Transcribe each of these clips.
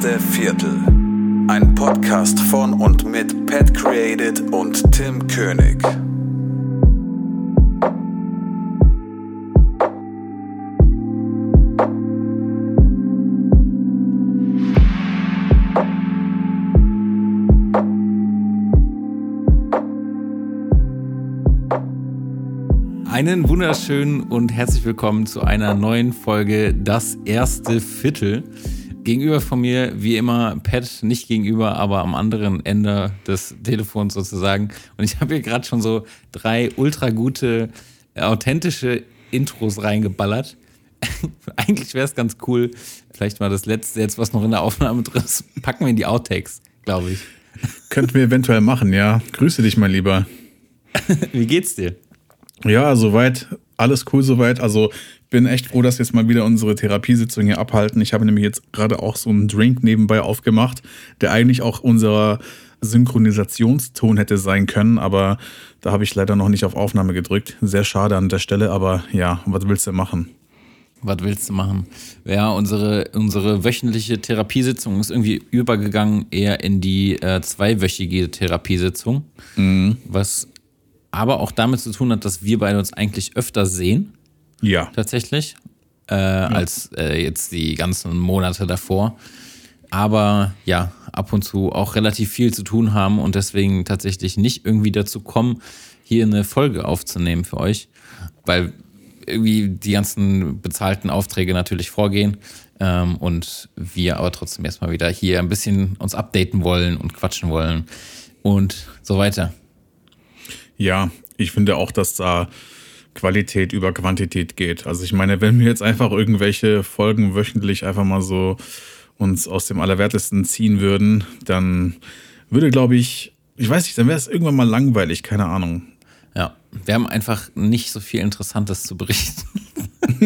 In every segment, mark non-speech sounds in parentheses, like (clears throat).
Erste Viertel. Ein Podcast von und mit Pat Created und Tim König. Einen wunderschönen und herzlich willkommen zu einer neuen Folge Das erste Viertel. Gegenüber von mir, wie immer, Pat, nicht gegenüber, aber am anderen Ende des Telefons sozusagen. Und ich habe hier gerade schon so drei ultra gute, authentische Intros reingeballert. (laughs) Eigentlich wäre es ganz cool. Vielleicht mal das letzte jetzt, was noch in der Aufnahme drin ist, packen wir in die Outtakes, glaube ich. (laughs) Könnten wir eventuell machen, ja. Grüße dich, mein Lieber. (laughs) wie geht's dir? Ja, soweit, alles cool soweit. Also bin echt froh, dass wir jetzt mal wieder unsere Therapiesitzung hier abhalten. Ich habe nämlich jetzt gerade auch so einen Drink nebenbei aufgemacht, der eigentlich auch unser Synchronisationston hätte sein können, aber da habe ich leider noch nicht auf Aufnahme gedrückt. Sehr schade an der Stelle, aber ja, was willst du machen? Was willst du machen? Ja, unsere, unsere wöchentliche Therapiesitzung ist irgendwie übergegangen eher in die äh, zweiwöchige Therapiesitzung, mhm. was aber auch damit zu tun hat, dass wir beide uns eigentlich öfter sehen. Ja. Tatsächlich. Äh, ja. Als äh, jetzt die ganzen Monate davor. Aber ja, ab und zu auch relativ viel zu tun haben und deswegen tatsächlich nicht irgendwie dazu kommen, hier eine Folge aufzunehmen für euch. Weil irgendwie die ganzen bezahlten Aufträge natürlich vorgehen ähm, und wir aber trotzdem erstmal wieder hier ein bisschen uns updaten wollen und quatschen wollen und so weiter. Ja, ich finde auch, dass da Qualität über Quantität geht. Also ich meine, wenn wir jetzt einfach irgendwelche Folgen wöchentlich einfach mal so uns aus dem Allerwertesten ziehen würden, dann würde, glaube ich, ich weiß nicht, dann wäre es irgendwann mal langweilig, keine Ahnung. Ja, wir haben einfach nicht so viel Interessantes zu berichten. (laughs)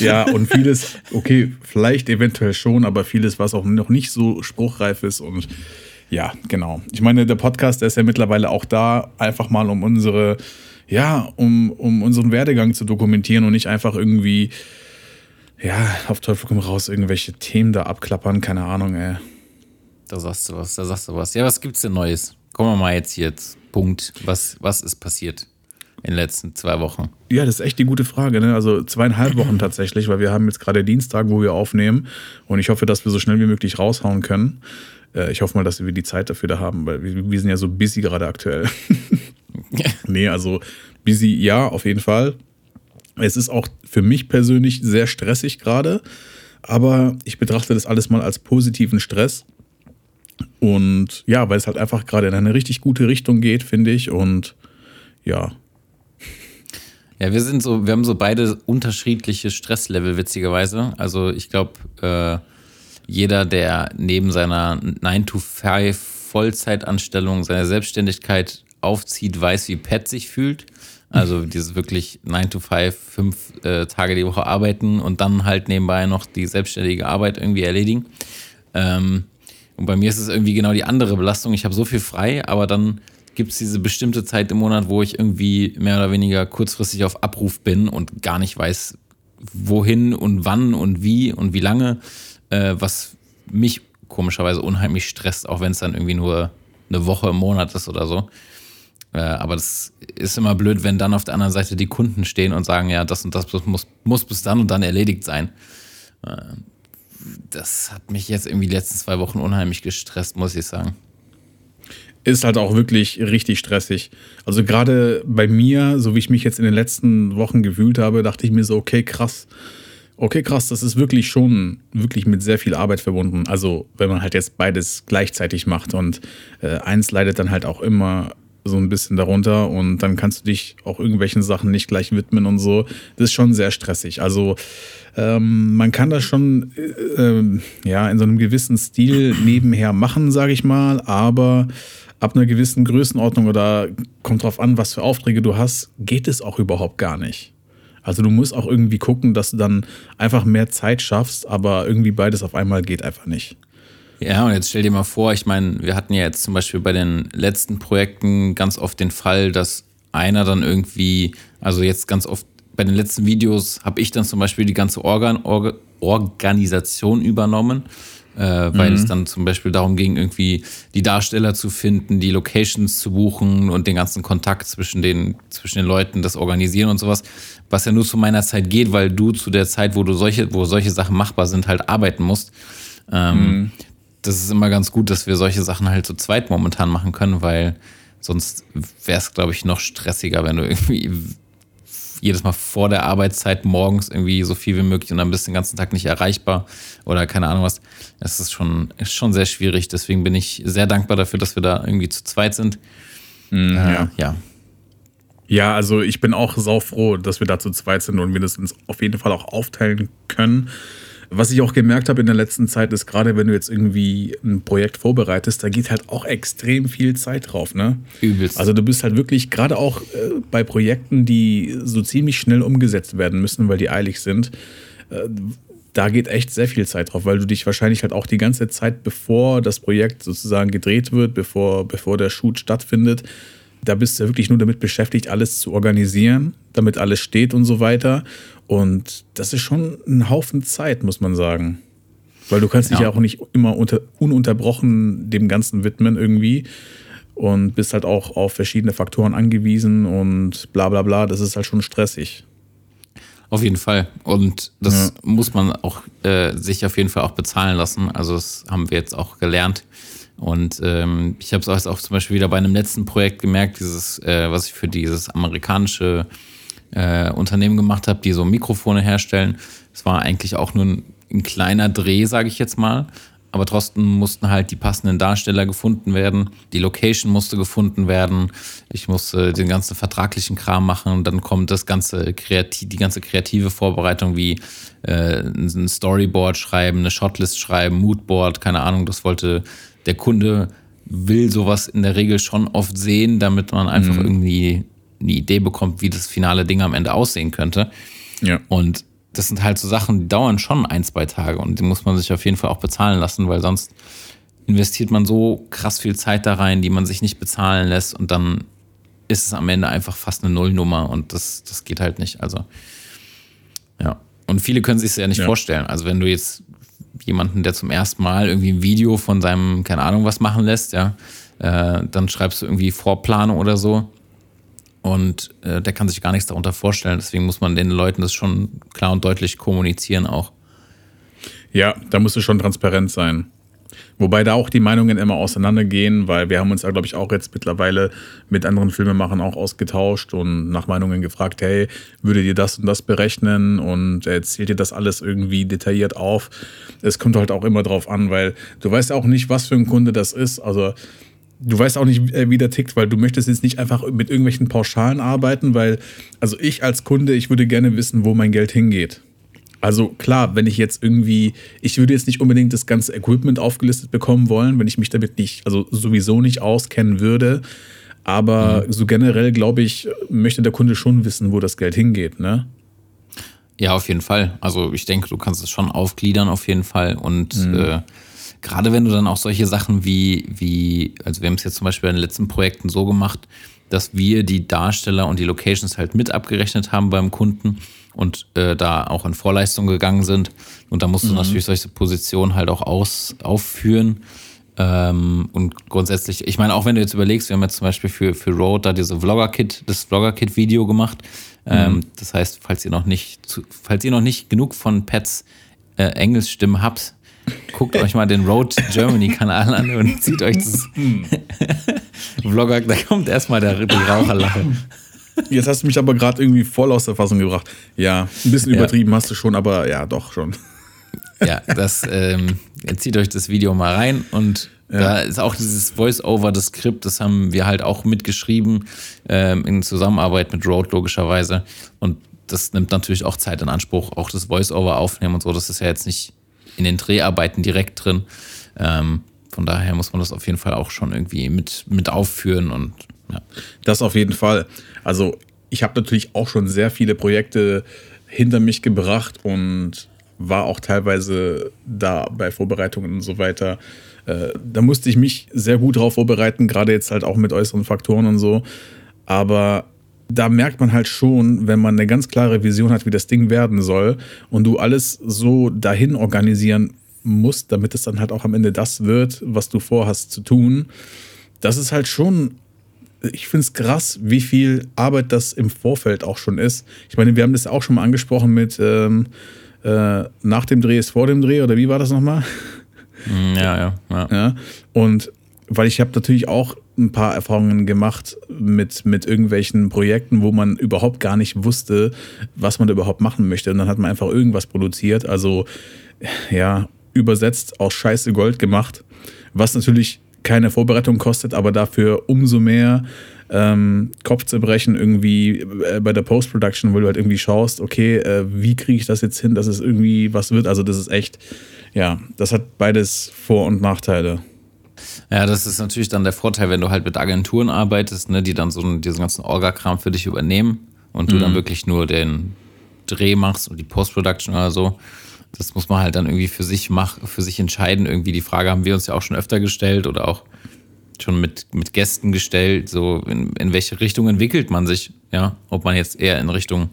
ja, und vieles, okay, vielleicht eventuell schon, aber vieles, was auch noch nicht so spruchreif ist und ja, genau. Ich meine, der Podcast, der ist ja mittlerweile auch da, einfach mal um unsere, ja, um, um unseren Werdegang zu dokumentieren und nicht einfach irgendwie, ja, auf Teufel komm raus, irgendwelche Themen da abklappern, keine Ahnung, ey. Da sagst du was, da sagst du was. Ja, was gibt's denn Neues? Kommen wir mal jetzt hier jetzt. Punkt. Was, was ist passiert in den letzten zwei Wochen? Ja, das ist echt die gute Frage, ne? Also zweieinhalb Wochen tatsächlich, weil wir haben jetzt gerade Dienstag, wo wir aufnehmen. Und ich hoffe, dass wir so schnell wie möglich raushauen können. Äh, ich hoffe mal, dass wir die Zeit dafür da haben, weil wir, wir sind ja so busy gerade aktuell. (laughs) nee, also busy, ja, auf jeden Fall. Es ist auch für mich persönlich sehr stressig gerade, aber ich betrachte das alles mal als positiven Stress. Und ja, weil es halt einfach gerade in eine richtig gute Richtung geht, finde ich. Und ja. Ja, wir sind so, wir haben so beide unterschiedliche Stresslevel, witzigerweise. Also ich glaube, äh, jeder, der neben seiner 9-to-5 Vollzeitanstellung seine Selbstständigkeit aufzieht, weiß, wie Pat sich fühlt. Also (laughs) dieses wirklich 9 to 5, fünf äh, Tage die Woche arbeiten und dann halt nebenbei noch die selbstständige Arbeit irgendwie erledigen. Ähm, und bei mir ist es irgendwie genau die andere Belastung. Ich habe so viel frei, aber dann gibt es diese bestimmte Zeit im Monat, wo ich irgendwie mehr oder weniger kurzfristig auf Abruf bin und gar nicht weiß, wohin und wann und wie und wie lange äh, was mich komischerweise unheimlich stresst, auch wenn es dann irgendwie nur eine Woche im Monat ist oder so. Äh, aber das ist immer blöd, wenn dann auf der anderen Seite die Kunden stehen und sagen, ja, das und das muss, muss bis dann und dann erledigt sein. Äh, das hat mich jetzt irgendwie die letzten zwei Wochen unheimlich gestresst, muss ich sagen. Ist halt auch wirklich richtig stressig. Also gerade bei mir, so wie ich mich jetzt in den letzten Wochen gefühlt habe, dachte ich mir so, okay, krass Okay, krass, das ist wirklich schon wirklich mit sehr viel Arbeit verbunden. Also, wenn man halt jetzt beides gleichzeitig macht und äh, eins leidet dann halt auch immer so ein bisschen darunter und dann kannst du dich auch irgendwelchen Sachen nicht gleich widmen und so. Das ist schon sehr stressig. Also, ähm, man kann das schon äh, äh, ja in so einem gewissen Stil nebenher machen, sage ich mal, aber ab einer gewissen Größenordnung oder kommt drauf an, was für Aufträge du hast, geht es auch überhaupt gar nicht. Also du musst auch irgendwie gucken, dass du dann einfach mehr Zeit schaffst, aber irgendwie beides auf einmal geht einfach nicht. Ja, und jetzt stell dir mal vor, ich meine, wir hatten ja jetzt zum Beispiel bei den letzten Projekten ganz oft den Fall, dass einer dann irgendwie, also jetzt ganz oft bei den letzten Videos habe ich dann zum Beispiel die ganze Organ, Orga, Organisation übernommen, äh, weil mhm. es dann zum Beispiel darum ging, irgendwie die Darsteller zu finden, die Locations zu buchen und den ganzen Kontakt zwischen den, zwischen den Leuten, das Organisieren und sowas, was ja nur zu meiner Zeit geht, weil du zu der Zeit, wo du solche, wo solche Sachen machbar sind, halt arbeiten musst. Ähm, mhm. Das ist immer ganz gut, dass wir solche Sachen halt zu zweit momentan machen können, weil sonst wäre es, glaube ich, noch stressiger, wenn du irgendwie jedes Mal vor der Arbeitszeit morgens irgendwie so viel wie möglich und dann bist du den ganzen Tag nicht erreichbar oder keine Ahnung was. Es ist schon, ist schon sehr schwierig. Deswegen bin ich sehr dankbar dafür, dass wir da irgendwie zu zweit sind. Mhm, äh, ja. ja. Ja, also ich bin auch saufroh, dass wir da zu zweit sind und wir das uns auf jeden Fall auch aufteilen können. Was ich auch gemerkt habe in der letzten Zeit ist, gerade wenn du jetzt irgendwie ein Projekt vorbereitest, da geht halt auch extrem viel Zeit drauf, ne? Übelst. Also du bist halt wirklich, gerade auch äh, bei Projekten, die so ziemlich schnell umgesetzt werden müssen, weil die eilig sind, äh, da geht echt sehr viel Zeit drauf, weil du dich wahrscheinlich halt auch die ganze Zeit, bevor das Projekt sozusagen gedreht wird, bevor, bevor der Shoot stattfindet, da bist du wirklich nur damit beschäftigt, alles zu organisieren, damit alles steht und so weiter. Und das ist schon ein Haufen Zeit, muss man sagen. Weil du kannst dich ja, auch nicht immer unter, ununterbrochen dem Ganzen widmen irgendwie und bist halt auch auf verschiedene Faktoren angewiesen und bla bla bla. Das ist halt schon stressig. Auf jeden Fall. Und das ja. muss man auch äh, sich auf jeden Fall auch bezahlen lassen. Also das haben wir jetzt auch gelernt. Und ähm, ich habe es auch zum Beispiel wieder bei einem letzten Projekt gemerkt, dieses, äh, was ich für dieses amerikanische äh, Unternehmen gemacht habe, die so Mikrofone herstellen. Es war eigentlich auch nur ein, ein kleiner Dreh, sage ich jetzt mal. Aber trotzdem mussten halt die passenden Darsteller gefunden werden. Die Location musste gefunden werden. Ich musste den ganzen vertraglichen Kram machen. Und dann kommt das ganze kreativ, die ganze kreative Vorbereitung wie äh, ein Storyboard schreiben, eine Shotlist schreiben, Moodboard, keine Ahnung. Das wollte der Kunde will sowas in der Regel schon oft sehen, damit man einfach mhm. irgendwie eine Idee bekommt, wie das finale Ding am Ende aussehen könnte. Ja. Und das sind halt so Sachen, die dauern schon ein, zwei Tage und die muss man sich auf jeden Fall auch bezahlen lassen, weil sonst investiert man so krass viel Zeit da rein, die man sich nicht bezahlen lässt und dann ist es am Ende einfach fast eine Nullnummer und das, das geht halt nicht. Also, ja. Und viele können sich es ja nicht ja. vorstellen. Also, wenn du jetzt jemanden, der zum ersten Mal irgendwie ein Video von seinem, keine Ahnung, was machen lässt, ja, äh, dann schreibst du irgendwie Vorplanung oder so und äh, der kann sich gar nichts darunter vorstellen. Deswegen muss man den Leuten das schon klar und deutlich kommunizieren auch. Ja, da musst du schon transparent sein. Wobei da auch die Meinungen immer auseinandergehen, weil wir haben uns ja, glaube ich, auch jetzt mittlerweile mit anderen Filmemachern auch ausgetauscht und nach Meinungen gefragt, hey, würdet ihr das und das berechnen und erzählt ihr das alles irgendwie detailliert auf? Es kommt halt auch immer drauf an, weil du weißt auch nicht, was für ein Kunde das ist. Also du weißt auch nicht, äh, wie der tickt, weil du möchtest jetzt nicht einfach mit irgendwelchen Pauschalen arbeiten, weil, also ich als Kunde, ich würde gerne wissen, wo mein Geld hingeht. Also klar, wenn ich jetzt irgendwie, ich würde jetzt nicht unbedingt das ganze Equipment aufgelistet bekommen wollen, wenn ich mich damit nicht, also sowieso nicht auskennen würde. Aber mhm. so generell, glaube ich, möchte der Kunde schon wissen, wo das Geld hingeht, ne? Ja, auf jeden Fall. Also ich denke, du kannst es schon aufgliedern auf jeden Fall und mhm. äh, gerade wenn du dann auch solche Sachen wie, wie, also wir haben es jetzt zum Beispiel in den letzten Projekten so gemacht, dass wir die Darsteller und die Locations halt mit abgerechnet haben beim Kunden und äh, da auch in Vorleistung gegangen sind. Und da musst du mhm. natürlich solche Positionen halt auch aus, aufführen. Ähm, und grundsätzlich, ich meine, auch wenn du jetzt überlegst, wir haben jetzt zum Beispiel für, für Road da diese Vlogger-Kit, das Vlogger-Kit-Video gemacht. Ähm, mhm. Das heißt, falls ihr noch nicht, falls ihr noch nicht genug von Pets äh, Engelsstimmen habt, guckt euch mal den Road Germany Kanal an und zieht euch das (laughs) Vlogger, da kommt erstmal der, die Raucherlache. Jetzt hast du mich aber gerade irgendwie voll aus der Fassung gebracht. Ja, ein bisschen ja. übertrieben hast du schon, aber ja, doch schon. Ja, das ähm, zieht euch das Video mal rein und ja. da ist auch dieses Voice-Over, das Skript, das haben wir halt auch mitgeschrieben ähm, in Zusammenarbeit mit Road logischerweise und das nimmt natürlich auch Zeit in Anspruch, auch das Voice-Over aufnehmen und so. Das ist ja jetzt nicht in den Dreharbeiten direkt drin. Ähm, von daher muss man das auf jeden Fall auch schon irgendwie mit, mit aufführen und ja. Das auf jeden Fall. Also ich habe natürlich auch schon sehr viele Projekte hinter mich gebracht und war auch teilweise da bei Vorbereitungen und so weiter. Äh, da musste ich mich sehr gut drauf vorbereiten, gerade jetzt halt auch mit äußeren Faktoren und so. Aber da merkt man halt schon, wenn man eine ganz klare Vision hat, wie das Ding werden soll und du alles so dahin organisieren musst, damit es dann halt auch am Ende das wird, was du vorhast zu tun. Das ist halt schon, ich finde es krass, wie viel Arbeit das im Vorfeld auch schon ist. Ich meine, wir haben das auch schon mal angesprochen mit ähm, äh, nach dem Dreh ist vor dem Dreh oder wie war das nochmal? Ja, ja, ja. Ja, und weil ich habe natürlich auch ein paar Erfahrungen gemacht mit, mit irgendwelchen Projekten, wo man überhaupt gar nicht wusste, was man da überhaupt machen möchte. Und dann hat man einfach irgendwas produziert. Also ja, übersetzt aus Scheiße Gold gemacht, was natürlich keine Vorbereitung kostet, aber dafür umso mehr ähm, Kopfzerbrechen irgendwie äh, bei der Post-Production, wo du halt irgendwie schaust, okay, äh, wie kriege ich das jetzt hin, dass es irgendwie was wird. Also das ist echt, ja, das hat beides Vor- und Nachteile. Ja, das ist natürlich dann der Vorteil, wenn du halt mit Agenturen arbeitest, ne, die dann so diesen ganzen Orga-Kram für dich übernehmen und du dann wirklich nur den Dreh machst und die Post-Production oder so. Das muss man halt dann irgendwie für sich mach, für sich entscheiden. Irgendwie die Frage haben wir uns ja auch schon öfter gestellt oder auch schon mit, mit Gästen gestellt, so in, in welche Richtung entwickelt man sich, ja, ob man jetzt eher in Richtung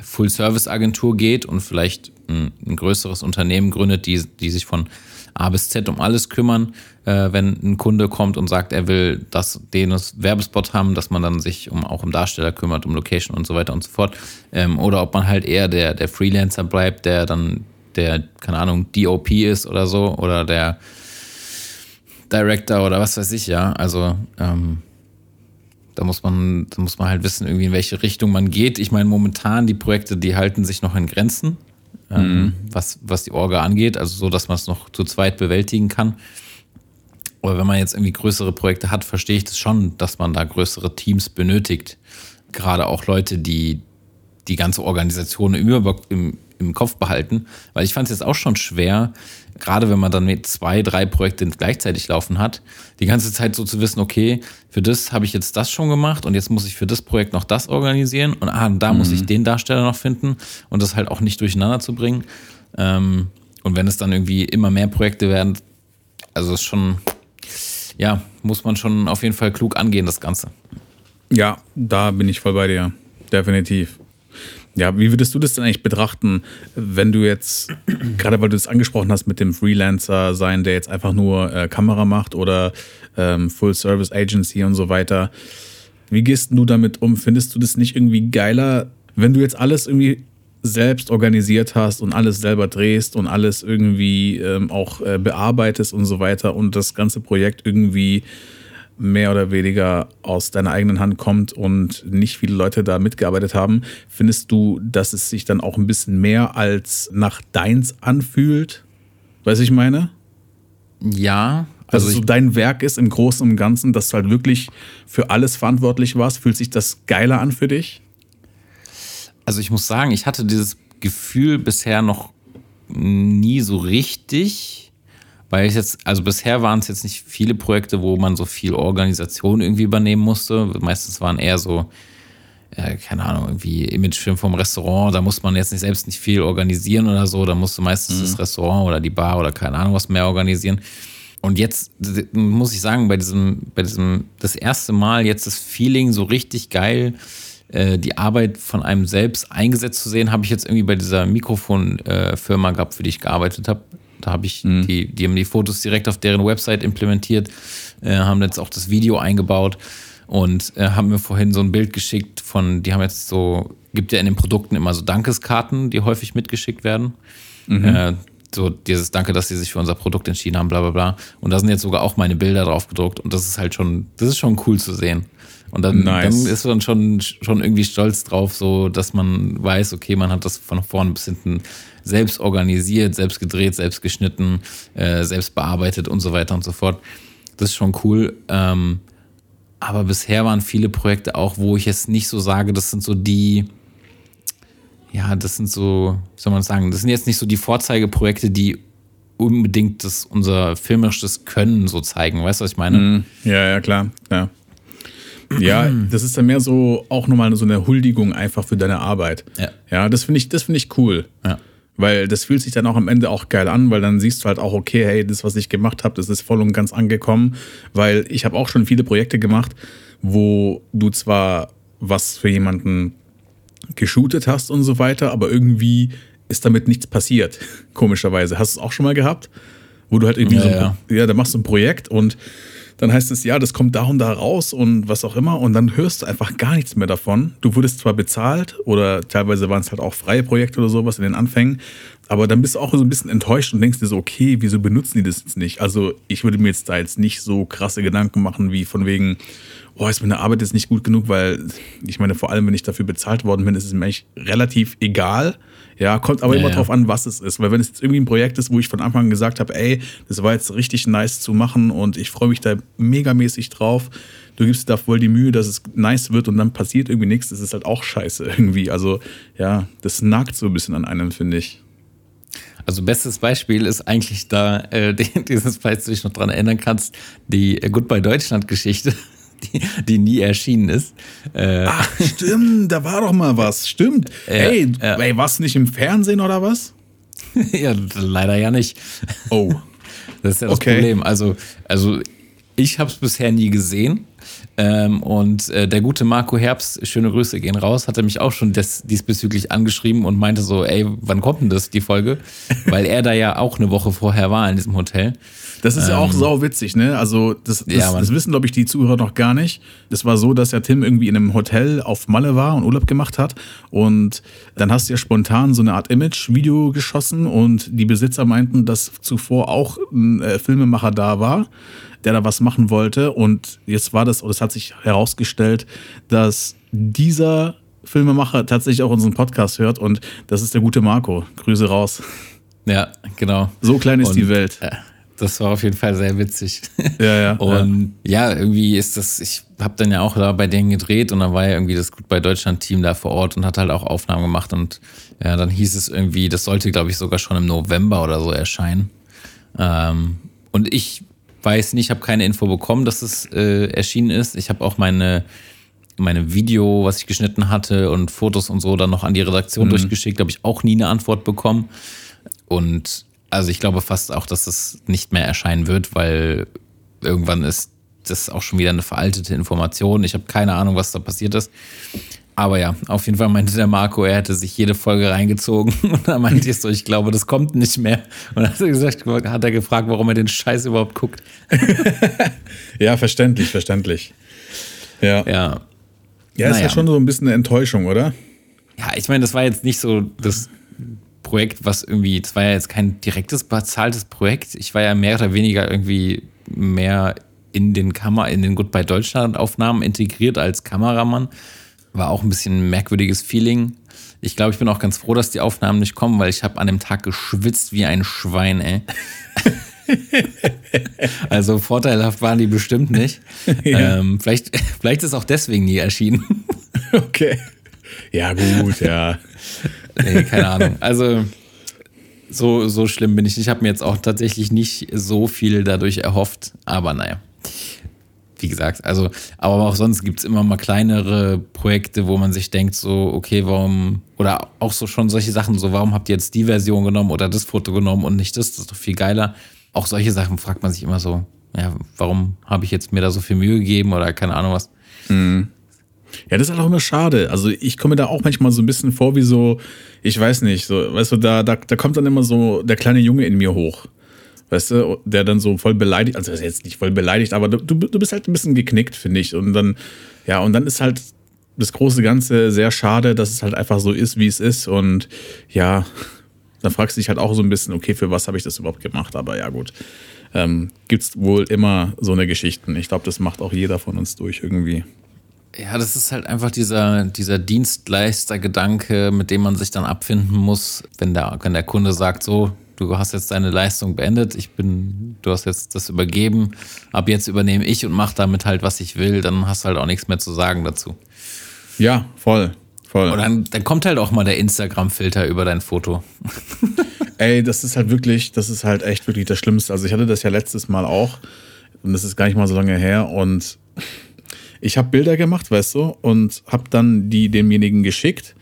Full-Service-Agentur geht und vielleicht ein, ein größeres Unternehmen gründet, die, die sich von A bis Z um alles kümmern, äh, wenn ein Kunde kommt und sagt, er will das, den Werbespot haben, dass man dann sich um auch um Darsteller kümmert, um Location und so weiter und so fort. Ähm, oder ob man halt eher der, der Freelancer bleibt, der dann der, keine Ahnung, DOP ist oder so, oder der Director oder was weiß ich, ja. Also ähm, da muss man, da muss man halt wissen, irgendwie in welche Richtung man geht. Ich meine, momentan die Projekte, die halten sich noch in Grenzen, ähm, was, was die Orga angeht, also so, dass man es noch zu zweit bewältigen kann. Aber wenn man jetzt irgendwie größere Projekte hat, verstehe ich das schon, dass man da größere Teams benötigt. Gerade auch Leute, die die ganze Organisation im, Über im, im Kopf behalten. Weil ich fand es jetzt auch schon schwer, gerade wenn man dann mit zwei, drei Projekten gleichzeitig laufen hat, die ganze Zeit so zu wissen, okay, für das habe ich jetzt das schon gemacht und jetzt muss ich für das Projekt noch das organisieren und ah, da muss ich den Darsteller noch finden und das halt auch nicht durcheinander zu bringen. Ähm, und wenn es dann irgendwie immer mehr Projekte werden, also ist schon, ja, muss man schon auf jeden Fall klug angehen, das Ganze. Ja, da bin ich voll bei dir. Definitiv. Ja, wie würdest du das denn eigentlich betrachten, wenn du jetzt, (clears throat) gerade weil du es angesprochen hast mit dem Freelancer sein, der jetzt einfach nur äh, Kamera macht oder ähm, Full Service Agency und so weiter. Wie gehst du damit um? Findest du das nicht irgendwie geiler, wenn du jetzt alles irgendwie selbst organisiert hast und alles selber drehst und alles irgendwie ähm, auch äh, bearbeitest und so weiter und das ganze Projekt irgendwie mehr oder weniger aus deiner eigenen Hand kommt und nicht viele Leute da mitgearbeitet haben, findest du, dass es sich dann auch ein bisschen mehr als nach deins anfühlt? Weiß ich meine? Ja, Also, also so dein Werk ist im Großen und Ganzen, dass du halt wirklich für alles verantwortlich warst. Fühlt sich das geiler an für dich? also ich muss sagen, ich hatte dieses Gefühl bisher noch nie so richtig, weil ich jetzt, also bisher waren es jetzt nicht viele Projekte, wo man so viel Organisation irgendwie übernehmen musste. Meistens waren eher so, äh, keine Ahnung, irgendwie Imagefilm vom Restaurant, da muss man jetzt nicht selbst nicht viel organisieren oder so, da musste meistens das Restaurant oder die Bar oder keine Ahnung was mehr organisieren. Und jetzt muss ich sagen, bei diesem, bei diesem, das erste Mal jetzt das Feeling so richtig geil, äh, die Arbeit von einem selbst eingesetzt zu sehen, habe ich jetzt irgendwie bei dieser Mikrofonfirma gehabt, für die ich gearbeitet habe. Da habe ich die, die haben die Fotos direkt auf deren Website implementiert, äh, haben jetzt auch das Video eingebaut und äh, haben mir vorhin so ein Bild geschickt von, die haben jetzt so, gibt ja in den Produkten immer so Dankeskarten, die häufig mitgeschickt werden. Äh, so dieses Danke, dass sie sich für unser Produkt entschieden haben, bla bla bla. Und da sind jetzt sogar auch meine Bilder drauf gedruckt und das ist halt schon, das ist schon cool zu sehen. Und dann, Nice. dann ist man schon, schon irgendwie stolz drauf, so dass man weiß, okay, man hat das von vorne bis hinten selbst organisiert, selbst gedreht, selbst geschnitten, äh, selbst bearbeitet und so weiter und so fort. Das ist schon cool. Ähm, aber bisher waren viele Projekte auch, wo ich jetzt nicht so sage, das sind so die, ja, das sind so, wie soll man sagen, das sind jetzt nicht so die Vorzeigeprojekte, die unbedingt das, unser filmisches Können so zeigen. Weißt du, was ich meine? Ja, ja, klar. Ja. Ja, das ist dann mehr so auch nochmal so eine Huldigung einfach für deine Arbeit. Ja. Ja, das finde ich, das finde ich cool. Ja. Weil das fühlt sich dann auch am Ende auch geil an, weil dann siehst du halt auch, okay, hey, das, was ich gemacht habe, das ist voll und ganz angekommen. Weil ich habe auch schon viele Projekte gemacht, wo du zwar was für jemanden geshootet hast und so weiter, aber irgendwie ist damit nichts passiert, (laughs) komischerweise. Hast du es auch schon mal gehabt? Wo du halt irgendwie Ja, so, ja. ja, da machst du ein Projekt und dann heißt es, ja, das kommt da und da raus und was auch immer und dann hörst du einfach gar nichts mehr davon. Du wurdest zwar bezahlt oder teilweise waren es halt auch freie Projekte oder sowas in den Anfängen, aber dann bist du auch so ein bisschen enttäuscht und denkst dir so, okay, wieso benutzen die das jetzt nicht? Also ich würde mir jetzt da jetzt nicht so krasse Gedanken machen wie von wegen, oh, ist meine Arbeit jetzt nicht gut genug, weil ich meine, vor allem, wenn ich dafür bezahlt worden bin, ist es mir eigentlich relativ egal. Ja, kommt aber Ja, immer ja. drauf an, was es ist. Weil wenn es jetzt irgendwie ein Projekt ist, wo ich von Anfang an gesagt habe, ey, das war jetzt richtig nice zu machen und ich freue mich da megamäßig drauf. Du gibst dir da voll die Mühe, dass es nice wird und dann passiert irgendwie nichts. Das ist halt auch scheiße (laughs) irgendwie. Also ja, das nagt so ein bisschen an einem, finde ich. Also bestes Beispiel ist eigentlich da, äh, die- (laughs) dieses, falls du dich noch dran erinnern kannst, die äh, Goodbye Deutschland Geschichte, die, die nie erschienen ist. Äh, Ach, stimmt, da war doch mal was. Stimmt. ey, ja. ey, warst du nicht im Fernsehen oder was? (laughs) ja, leider ja nicht. Oh. Das ist ja das Okay. Problem. Also, also ich habe es bisher nie gesehen. Ähm, und äh, der gute Marco Herbst, schöne Grüße gehen raus, hatte mich auch schon des, diesbezüglich angeschrieben und meinte so, ey, wann kommt denn das, die Folge? (laughs) Weil er da ja auch eine Woche vorher war in diesem Hotel. Das ist ja auch sau witzig, ne? Also, das, das, Ähm. Ja, das wissen, glaube ich, die Zuhörer noch gar nicht. Das war so, dass ja Tim irgendwie in einem Hotel auf Malle war und Urlaub gemacht hat. Und dann hast du ja spontan so eine Art Image-Video geschossen und die Besitzer meinten, dass zuvor auch ein äh, Filmemacher da war, der da was machen wollte. Und jetzt war das, oder es hat sich herausgestellt, dass dieser Filmemacher tatsächlich auch unseren Podcast hört und das ist der gute Marco. Grüße raus. Ja, genau. So klein ist Und, die Welt. äh, Das war auf jeden Fall sehr witzig. (laughs) Ja, ja. Und ja, irgendwie ist das, ich habe dann ja auch da bei denen gedreht und dann war ja irgendwie das Gut bei Deutschland-Team da vor Ort und hat halt auch Aufnahmen gemacht und ja, dann hieß es irgendwie, das sollte glaube ich sogar schon im November oder so erscheinen. Ähm, und ich weiß nicht, habe keine Info bekommen, dass es äh, erschienen ist. Ich habe auch meine meine Video, was ich geschnitten hatte und Fotos und so dann noch an die Redaktion durchgeschickt, habe ich auch nie eine Antwort bekommen. Und also ich glaube fast auch, dass es nicht mehr erscheinen wird, weil irgendwann ist das auch schon wieder eine veraltete Information. Ich habe keine Ahnung, was da passiert ist. Aber ja, auf jeden Fall meinte der Marco, er hätte sich jede Folge reingezogen. (laughs) Und dann meinte ich so, ich glaube, das kommt nicht mehr. Und dann hat er gesagt, hat er gefragt, warum er den Scheiß überhaupt guckt. (laughs) Ja, verständlich, verständlich. Ja. Ja, Ja. ist ja Naja. schon so ein bisschen eine Enttäuschung, oder? Ja, ich meine, das war jetzt nicht so das Projekt, was irgendwie, das war ja jetzt kein direktes bezahltes Projekt. Ich war ja mehr oder weniger irgendwie mehr in den Kammer, in den Goodbye Deutschland Aufnahmen integriert als Kameramann. War auch ein bisschen ein merkwürdiges Feeling. Ich glaube, ich bin auch ganz froh, dass die Aufnahmen nicht kommen, weil ich habe an dem Tag geschwitzt wie ein Schwein, ey. (laughs) also vorteilhaft waren die bestimmt nicht. (laughs) Ja. ähm, vielleicht, vielleicht ist auch deswegen nie erschienen. (laughs) Okay. Ja, gut, ja. Nee, keine Ahnung. Also so, so schlimm bin ich. Ich habe mir jetzt auch tatsächlich nicht so viel dadurch erhofft, aber naja. Wie gesagt, also, aber auch sonst gibt es immer mal kleinere Projekte, wo man sich denkt, so, okay, warum, oder auch so schon solche Sachen, so, warum habt ihr jetzt die Version genommen oder das Foto genommen und nicht das, das ist doch viel geiler. Auch solche Sachen fragt man sich immer so, ja, warum habe ich jetzt mir da so viel Mühe gegeben oder keine Ahnung was. Ja, das ist halt auch immer schade. Also ich komme da auch manchmal so ein bisschen vor wie so, ich weiß nicht, so, weißt du, da, da, da kommt dann immer so der kleine Junge in mir hoch. Weißt du, der dann so voll beleidigt, also jetzt nicht voll beleidigt, aber du, du du bist halt ein bisschen geknickt, finde ich. Und dann, ja, und dann ist halt das große Ganze sehr schade, dass es halt einfach so ist, wie es ist. Und ja, (laughs) dann fragst du dich halt auch so ein bisschen, okay, für was habe ich das überhaupt gemacht? Aber ja, gut. Ähm, Gibt es wohl immer so eine Geschichten. Ich glaube, das macht auch jeder von uns durch irgendwie. Ja, das ist halt einfach dieser, dieser Dienstleister-Gedanke, mit dem man sich dann abfinden muss, wenn der, wenn der Kunde sagt, so, du hast jetzt deine Leistung beendet, ich bin, du hast jetzt das übergeben, ab jetzt übernehme ich und mach damit halt, was ich will, dann hast du halt auch nichts mehr zu sagen dazu. Ja, voll. Voll. Und dann, dann kommt halt auch mal der Instagram-Filter über dein Foto. (laughs) Ey, das ist halt wirklich, das ist halt echt wirklich das Schlimmste. Also ich hatte das ja letztes Mal auch und das ist gar nicht mal so lange her und ich habe Bilder gemacht, weißt du, und habe dann die demjenigen geschickt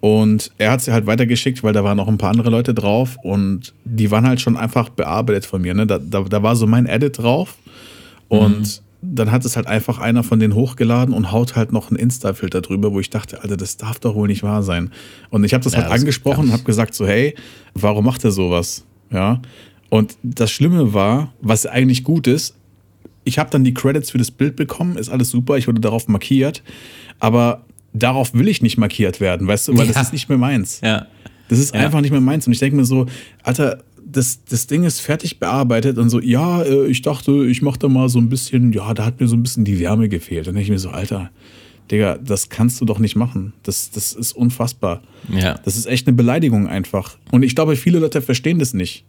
und er hat sie halt weitergeschickt, weil da waren noch ein paar andere Leute drauf und die waren halt schon einfach bearbeitet von mir. Ne? Da, da, da war so mein Edit drauf und dann hat es halt einfach einer von denen hochgeladen und haut halt noch einen Insta-Filter drüber, wo ich dachte, Alter, das darf doch wohl nicht wahr sein. Und ich habe das Ja, halt das angesprochen und habe gesagt so, hey, warum macht er sowas? Ja. Und das Schlimme war, was eigentlich gut ist, ich habe dann die Credits für das Bild bekommen, ist alles super, ich wurde darauf markiert, aber darauf will ich nicht markiert werden, weißt du, weil Ja. das ist nicht mehr meins. Ja. Das ist Ja. einfach nicht mehr meins. Und ich denke mir so, Alter, das, das Ding ist fertig bearbeitet und so, ja, äh, ich dachte, ich mache da mal so ein bisschen, ja, da hat mir so ein bisschen die Wärme gefehlt. Dann denke ich mir so, Alter, Digga, das kannst du doch nicht machen. Das, das ist unfassbar. Ja. Das ist echt eine Beleidigung einfach. Und ich glaube, viele Leute verstehen das nicht.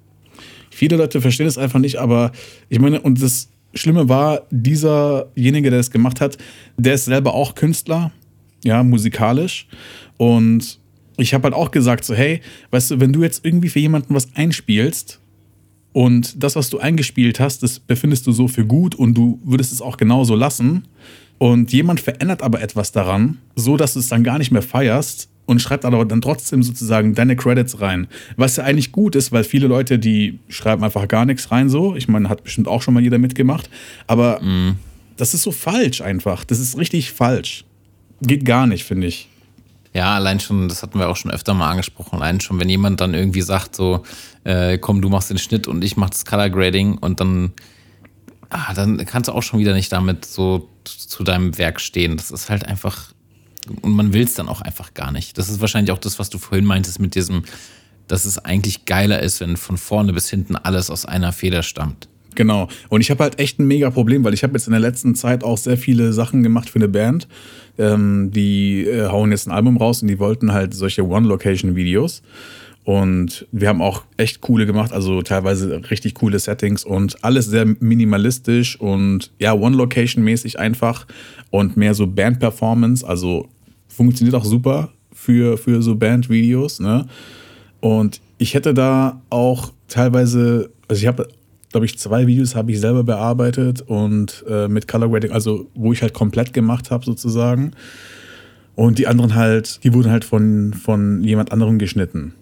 Viele Leute verstehen das einfach nicht, aber ich meine, und das Schlimme war, dieserjenige, der das gemacht hat, der ist selber auch Künstler, ja, musikalisch. Und ich habe halt auch gesagt, so, hey, weißt du, wenn du jetzt irgendwie für jemanden was einspielst und das, was du eingespielt hast, das befindest du so für gut und du würdest es auch genauso lassen und jemand verändert aber etwas daran, so dass du es dann gar nicht mehr feierst und schreibt aber dann trotzdem sozusagen deine Credits rein. Was ja eigentlich gut ist, weil viele Leute, die schreiben einfach gar nichts rein so. Ich meine, hat bestimmt auch schon mal jeder mitgemacht. Aber das ist so falsch einfach. Das ist richtig falsch. Geht gar nicht, finde ich. Ja, allein schon, das hatten wir auch schon öfter mal angesprochen, allein schon, wenn jemand dann irgendwie sagt, so, äh, komm, du machst den Schnitt und ich mach das Color Grading und dann, ah, dann kannst du auch schon wieder nicht damit so zu deinem Werk stehen. Das ist halt einfach, und man will es dann auch einfach gar nicht. Das ist wahrscheinlich auch das, was du vorhin meintest mit diesem, dass es eigentlich geiler ist, wenn von vorne bis hinten alles aus einer Feder stammt. Genau. Und ich habe halt echt ein mega Problem, weil ich habe jetzt in der letzten Zeit auch sehr viele Sachen gemacht für eine Band. Ähm, die äh, hauen jetzt ein Album raus und die wollten halt solche One-Location-Videos. Und wir haben auch echt coole gemacht, also teilweise richtig coole Settings und alles sehr minimalistisch und ja, One-Location-mäßig einfach und mehr so Band-Performance. Also funktioniert auch super für, für so Band-Videos. Ne? Und ich hätte da auch teilweise, also ich habe, glaube ich, zwei Videos habe ich selber bearbeitet und äh, mit Color Grading, also wo ich halt komplett gemacht habe sozusagen. Und die anderen halt, die wurden halt von, von jemand anderem geschnitten.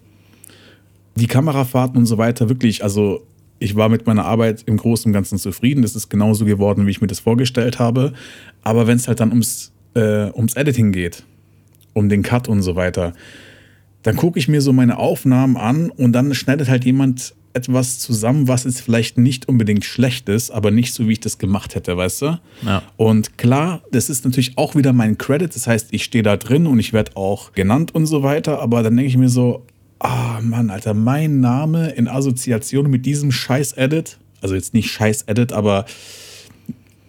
Die Kamerafahrten und so weiter, wirklich, also ich war mit meiner Arbeit im Großen und Ganzen zufrieden. Das ist genauso geworden, wie ich mir das vorgestellt habe. Aber wenn es halt dann ums, äh, ums Editing geht, um den Cut und so weiter, dann gucke ich mir so meine Aufnahmen an und dann schneidet halt jemand etwas zusammen, was jetzt vielleicht nicht unbedingt schlecht ist, aber nicht so, wie ich das gemacht hätte, weißt du? Ja. Und klar, das ist natürlich auch wieder mein Credit, das heißt, ich stehe da drin und ich werde auch genannt und so weiter, aber dann denke ich mir so, ah Mann, Alter, mein Name in Assoziation mit diesem Scheiß-Edit, also jetzt nicht Scheiß-Edit, aber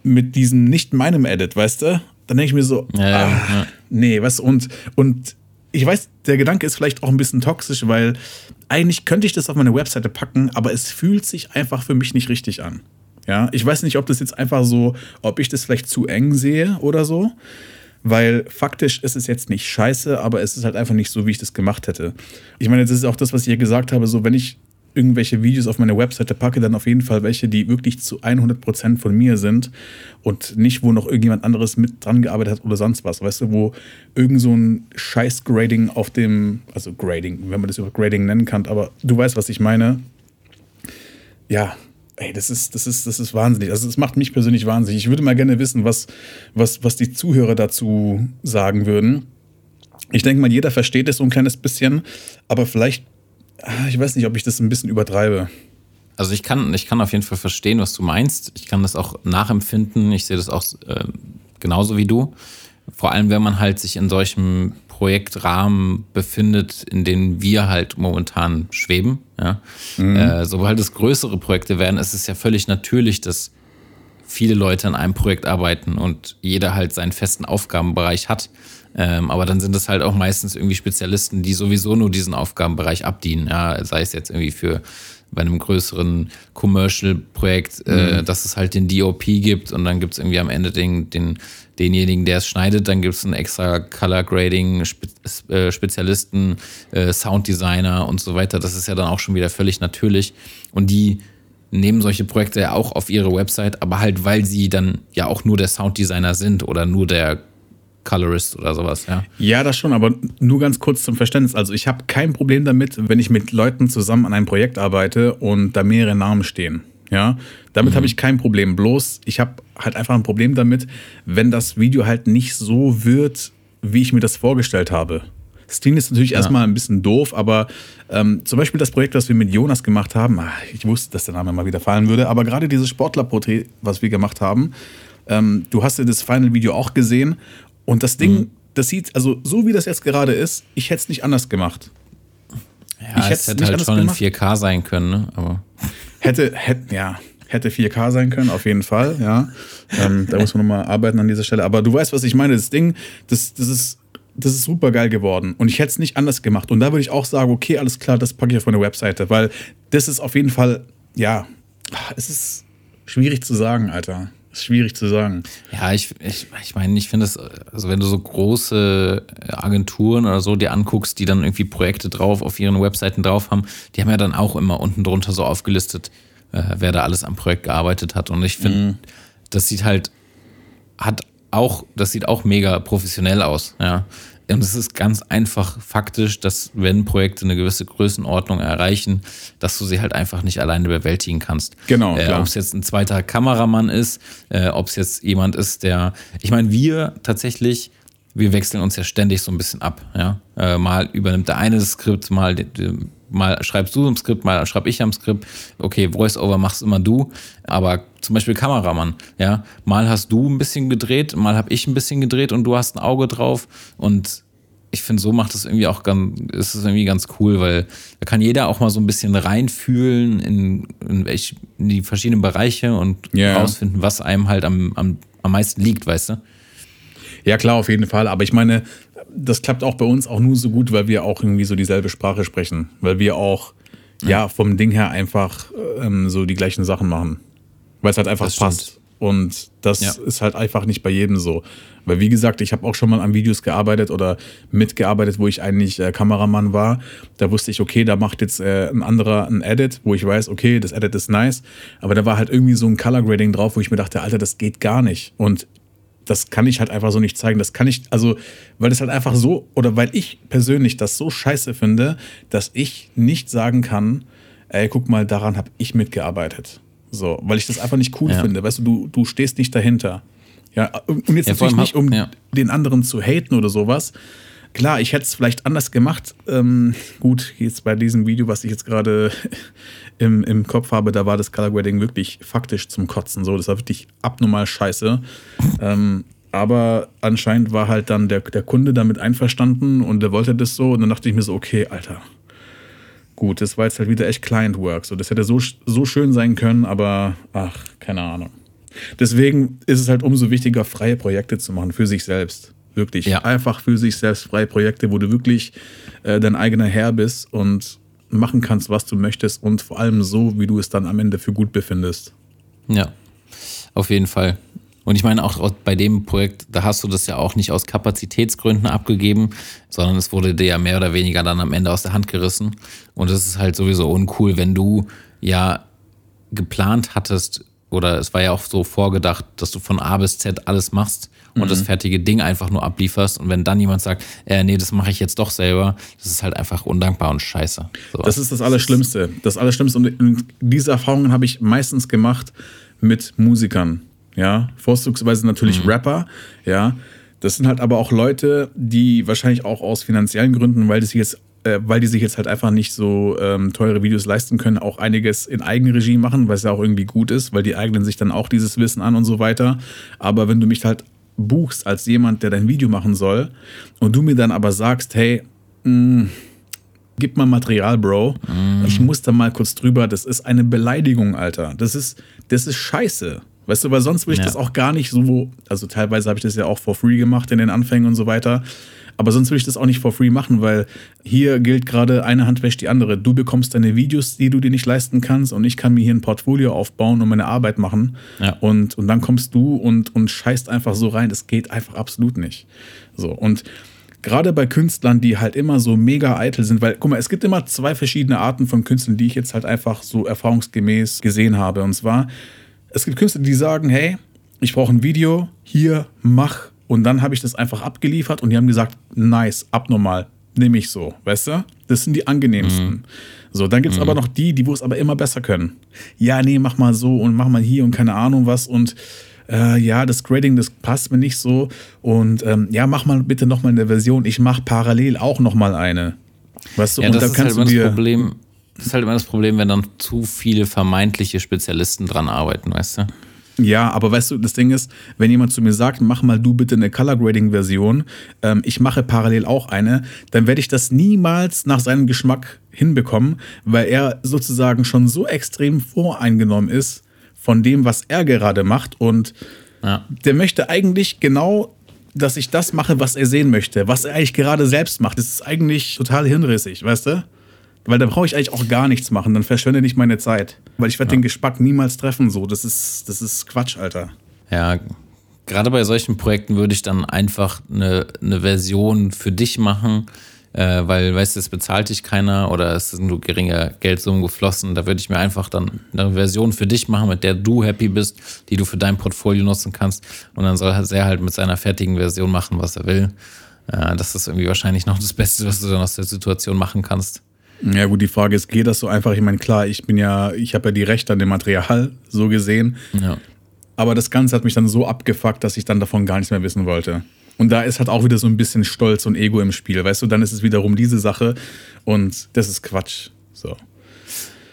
mit diesem nicht meinem Edit, weißt du? Dann denke ich mir so, ja, ah, ja. nee, was und und ich weiß, der Gedanke ist vielleicht auch ein bisschen toxisch, weil eigentlich könnte ich das auf meine Webseite packen, aber es fühlt sich einfach für mich nicht richtig an. Ja, ich weiß nicht, ob das jetzt einfach so, ob ich das vielleicht zu eng sehe oder so, weil faktisch ist es jetzt nicht scheiße, aber es ist halt einfach nicht so, wie ich das gemacht hätte. Ich meine, das ist auch das, was ich hier gesagt habe, so wenn ich irgendwelche Videos auf meine Webseite packe, dann auf jeden Fall welche, die wirklich zu 100% von mir sind und nicht, wo noch irgendjemand anderes mit dran gearbeitet hat oder sonst was. Weißt du, wo irgend so ein Scheiß-Grading auf dem, also Grading, wenn man das über Grading nennen kann, aber du weißt, was ich meine. Ja, ey, das ist, das ist, das ist wahnsinnig. Also, das macht mich persönlich wahnsinnig. Ich würde mal gerne wissen, was, was, was die Zuhörer dazu sagen würden. Ich denke mal, jeder versteht es so ein kleines bisschen, aber vielleicht, ich weiß nicht, ob ich das ein bisschen übertreibe. Also ich kann, ich kann auf jeden Fall verstehen, was du meinst. Ich kann das auch nachempfinden. Ich sehe das auch äh, genauso wie du. Vor allem, wenn man halt sich in solchem Projektrahmen befindet, in dem wir halt momentan schweben. Ja? Äh, sobald es größere Projekte werden, ist es ja völlig natürlich, dass viele Leute an einem Projekt arbeiten und jeder halt seinen festen Aufgabenbereich hat. Ähm, aber dann sind es halt auch meistens irgendwie Spezialisten, die sowieso nur diesen Aufgabenbereich abdienen. Ja, sei es jetzt irgendwie für bei einem größeren Commercial-Projekt, äh, dass es halt den DOP gibt und dann gibt es irgendwie am Ende den, den, denjenigen, der es schneidet, dann gibt es einen extra Color Grading äh, Spezialisten, äh, Sounddesigner und so weiter. Das ist ja dann auch schon wieder völlig natürlich. Und die nehmen solche Projekte ja auch auf ihre Website, aber halt, weil sie dann ja auch nur der Sounddesigner sind oder nur der Colorist oder sowas, ja. Ja, das schon, aber nur ganz kurz zum Verständnis. Also ich habe kein Problem damit, wenn ich mit Leuten zusammen an einem Projekt arbeite und da mehrere Namen stehen. Ja, damit mhm. habe ich kein Problem. Bloß, ich habe halt einfach ein Problem damit, wenn das Video halt nicht so wird, wie ich mir das vorgestellt habe. Das klingt jetzt natürlich ja. erstmal ein bisschen doof, aber ähm, zum Beispiel das Projekt, was wir mit Jonas gemacht haben, ach, ich wusste, dass der Name mal wieder fallen würde, aber gerade dieses Sportlerporträt, was wir gemacht haben, ähm, du hast ja das Final-Video auch gesehen und das Ding, mhm. das sieht, also so wie das jetzt gerade ist, ich hätte es nicht anders gemacht. Ja, ich es hätte halt schon gemacht. in 4K sein können, ne? aber. Hätte, hätte, ja, hätte 4K sein können, auf jeden Fall, ja. Ähm, da muss man nochmal arbeiten an dieser Stelle. Aber du weißt, was ich meine. Das Ding, das, das ist das ist super geil geworden. Und ich hätte es nicht anders gemacht. Und da würde ich auch sagen, okay, alles klar, das packe ich auf meine Webseite. Weil das ist auf jeden Fall, ja, es ist schwierig zu sagen, Alter. Schwierig zu sagen. Ja, ich, ich, ich meine, ich finde es, also wenn du so große Agenturen oder so dir anguckst, die dann irgendwie Projekte drauf auf ihren Webseiten drauf haben, die haben ja dann auch immer unten drunter so aufgelistet, äh, wer da alles am Projekt gearbeitet hat. Und ich finde, mhm. das sieht halt, hat auch, das sieht auch mega professionell aus, ja. Und es ist ganz einfach faktisch, dass wenn Projekte eine gewisse Größenordnung erreichen, dass du sie halt einfach nicht alleine bewältigen kannst. Genau. Äh, ob es jetzt ein zweiter Kameramann ist, äh, ob es jetzt jemand ist, der. Ich meine, wir tatsächlich, wir wechseln uns ja ständig so ein bisschen ab. Ja? Äh, mal übernimmt der eine das Skript, mal mal schreibst du im Skript, mal schreibe ich am Skript. Okay, Voice-Over machst immer du, aber zum Beispiel Kameramann, ja, mal hast du ein bisschen gedreht, mal habe ich ein bisschen gedreht und du hast ein Auge drauf und ich finde, so macht es irgendwie auch ganz, ist es irgendwie ganz cool, weil da kann jeder auch mal so ein bisschen reinfühlen in, in, welch, in die verschiedenen Bereiche und yeah. rausfinden, was einem halt am, am, am meisten liegt, weißt du? Ja, klar, auf jeden Fall. Aber ich meine, das klappt auch bei uns auch nur so gut, weil wir auch irgendwie so dieselbe Sprache sprechen. Weil wir auch, ja, ja vom Ding her einfach ähm, so die gleichen Sachen machen. Weil es halt einfach das passt. Stimmt. Und das ja. ist halt einfach nicht bei jedem so. Weil, wie gesagt, ich habe auch schon mal an Videos gearbeitet oder mitgearbeitet, wo ich eigentlich äh, Kameramann war. Da wusste ich, okay, da macht jetzt äh, ein anderer ein Edit, wo ich weiß, okay, das Edit ist nice. Aber da war halt irgendwie so ein Color Grading drauf, wo ich mir dachte, Alter, das geht gar nicht. Und das kann ich halt einfach so nicht zeigen. Das kann ich, also, weil das halt einfach so, oder weil ich persönlich das so scheiße finde, dass ich nicht sagen kann, ey, guck mal, daran habe ich mitgearbeitet. So, weil ich das einfach nicht cool ja. finde. Weißt du, du, du stehst nicht dahinter. Ja, und jetzt ja, natürlich nicht, um ja. den anderen zu haten oder sowas, Klar, ich hätte es vielleicht anders gemacht. Ähm, gut, jetzt bei diesem Video, was ich jetzt gerade (laughs) im, im Kopf habe, da war das Color Grading wirklich faktisch zum Kotzen. So, das war wirklich abnormal scheiße. Ähm, aber anscheinend war halt dann der, der Kunde damit einverstanden und der wollte das so. Und dann dachte ich mir so, okay, Alter. Gut, das war jetzt halt wieder echt Client Work. So, das hätte so, so schön sein können, aber ach, keine Ahnung. Deswegen ist es halt umso wichtiger, freie Projekte zu machen für sich selbst. Wirklich. Ja. Einfach für sich selbst freie Projekte, wo du wirklich äh, dein eigener Herr bist und machen kannst, was du möchtest und vor allem so, wie du es dann am Ende für gut befindest. Ja, auf jeden Fall. Und ich meine, auch bei dem Projekt, da hast du das ja auch nicht aus Kapazitätsgründen abgegeben, sondern es wurde dir ja mehr oder weniger dann am Ende aus der Hand gerissen. Und es ist halt sowieso uncool, wenn du ja geplant hattest, oder es war ja auch so vorgedacht, dass du von A bis Z alles machst und mhm. das fertige Ding einfach nur ablieferst. Und wenn dann jemand sagt, äh, nee, das mache ich jetzt doch selber, das ist halt einfach undankbar und scheiße. So. Das ist das Allerschlimmste. Das Allerschlimmste. Und diese Erfahrungen habe ich meistens gemacht mit Musikern. Ja, vorzugsweise natürlich mhm. Rapper. Ja, das sind halt aber auch Leute, die wahrscheinlich auch aus finanziellen Gründen, weil die sich jetzt äh, weil die sich jetzt halt einfach nicht so ähm, teure Videos leisten können, auch einiges in Eigenregie machen, was ja auch irgendwie gut ist, weil die eignen sich dann auch dieses Wissen an und so weiter. Aber wenn du mich halt buchst als jemand, der dein Video machen soll und du mir dann aber sagst, hey, mh, mm, gib mal Material, Bro. Mm. Ich muss da mal kurz drüber. Das ist eine Beleidigung, Alter. Das ist, das ist scheiße. Weißt du, weil sonst würde ich ja. das auch gar nicht so, also teilweise habe ich das ja auch for free gemacht in den Anfängen und so weiter. Aber sonst würde ich das auch nicht for free machen, weil hier gilt gerade eine Hand wäscht die andere. Du bekommst deine Videos, die du dir nicht leisten kannst und ich kann mir hier ein Portfolio aufbauen und meine Arbeit machen. Ja. Und, und dann kommst du und, und scheißt einfach so rein. Das geht einfach absolut nicht. So, und gerade bei Künstlern, die halt immer so mega eitel sind, weil, guck mal, es gibt immer zwei verschiedene Arten von Künstlern, die ich jetzt halt einfach so erfahrungsgemäß gesehen habe. Und zwar, es gibt Künstler, die sagen, hey, ich brauche ein Video, hier, mach und dann habe ich das einfach abgeliefert und die haben gesagt, nice, abnormal. nehme ich so, weißt du? Das sind die angenehmsten. Mhm. So, dann gibt es aber noch die, die wo es aber immer besser können. Ja, nee, mach mal so und mach mal hier und keine Ahnung was und äh, ja, das Grading, das passt mir nicht so und ähm, ja, mach mal bitte nochmal eine Version. Ich mache parallel auch nochmal eine. Weißt du, Ja, und das dann ist halt kannst immer du dir. das Problem. Das ist halt immer das Problem, wenn dann zu viele vermeintliche Spezialisten dran arbeiten, weißt du? Ja, aber weißt du, das Ding ist, wenn jemand zu mir sagt, mach mal du bitte eine Color Grading Version, ähm, ich mache parallel auch eine, dann werde ich das niemals nach seinem Geschmack hinbekommen, weil er sozusagen schon so extrem voreingenommen ist von dem, was er gerade macht und Ja. der möchte eigentlich genau, dass ich das mache, was er sehen möchte, was er eigentlich gerade selbst macht. Das ist eigentlich total hirnrissig, weißt du? Weil da brauche ich eigentlich auch gar nichts machen, dann verschwende nicht meine Zeit. Weil ich werde den Geschmack niemals treffen, so. Das ist, das ist Quatsch, Alter. Ja, gerade bei solchen Projekten würde ich dann einfach eine, eine Version für dich machen, äh, weil, weißt du, es bezahlt dich keiner oder es sind nur geringe Geldsummen geflossen. Da würde ich mir einfach dann eine Version für dich machen, mit der du happy bist, die du für dein Portfolio nutzen kannst. Und dann soll er halt mit seiner fertigen Version machen, was er will. Äh, das ist irgendwie wahrscheinlich noch das Beste, was du dann aus der Situation machen kannst. Ja, gut, die Frage ist, geht das so einfach? Ich meine, klar, ich bin ja, ich habe ja die Rechte an dem Material, (laughs) so gesehen. Ja. Aber das Ganze hat mich dann so abgefuckt, dass ich dann davon gar nichts mehr wissen wollte. Und da ist halt auch wieder so ein bisschen Stolz und Ego im Spiel, weißt du? Dann ist es wiederum diese Sache und das ist Quatsch. So.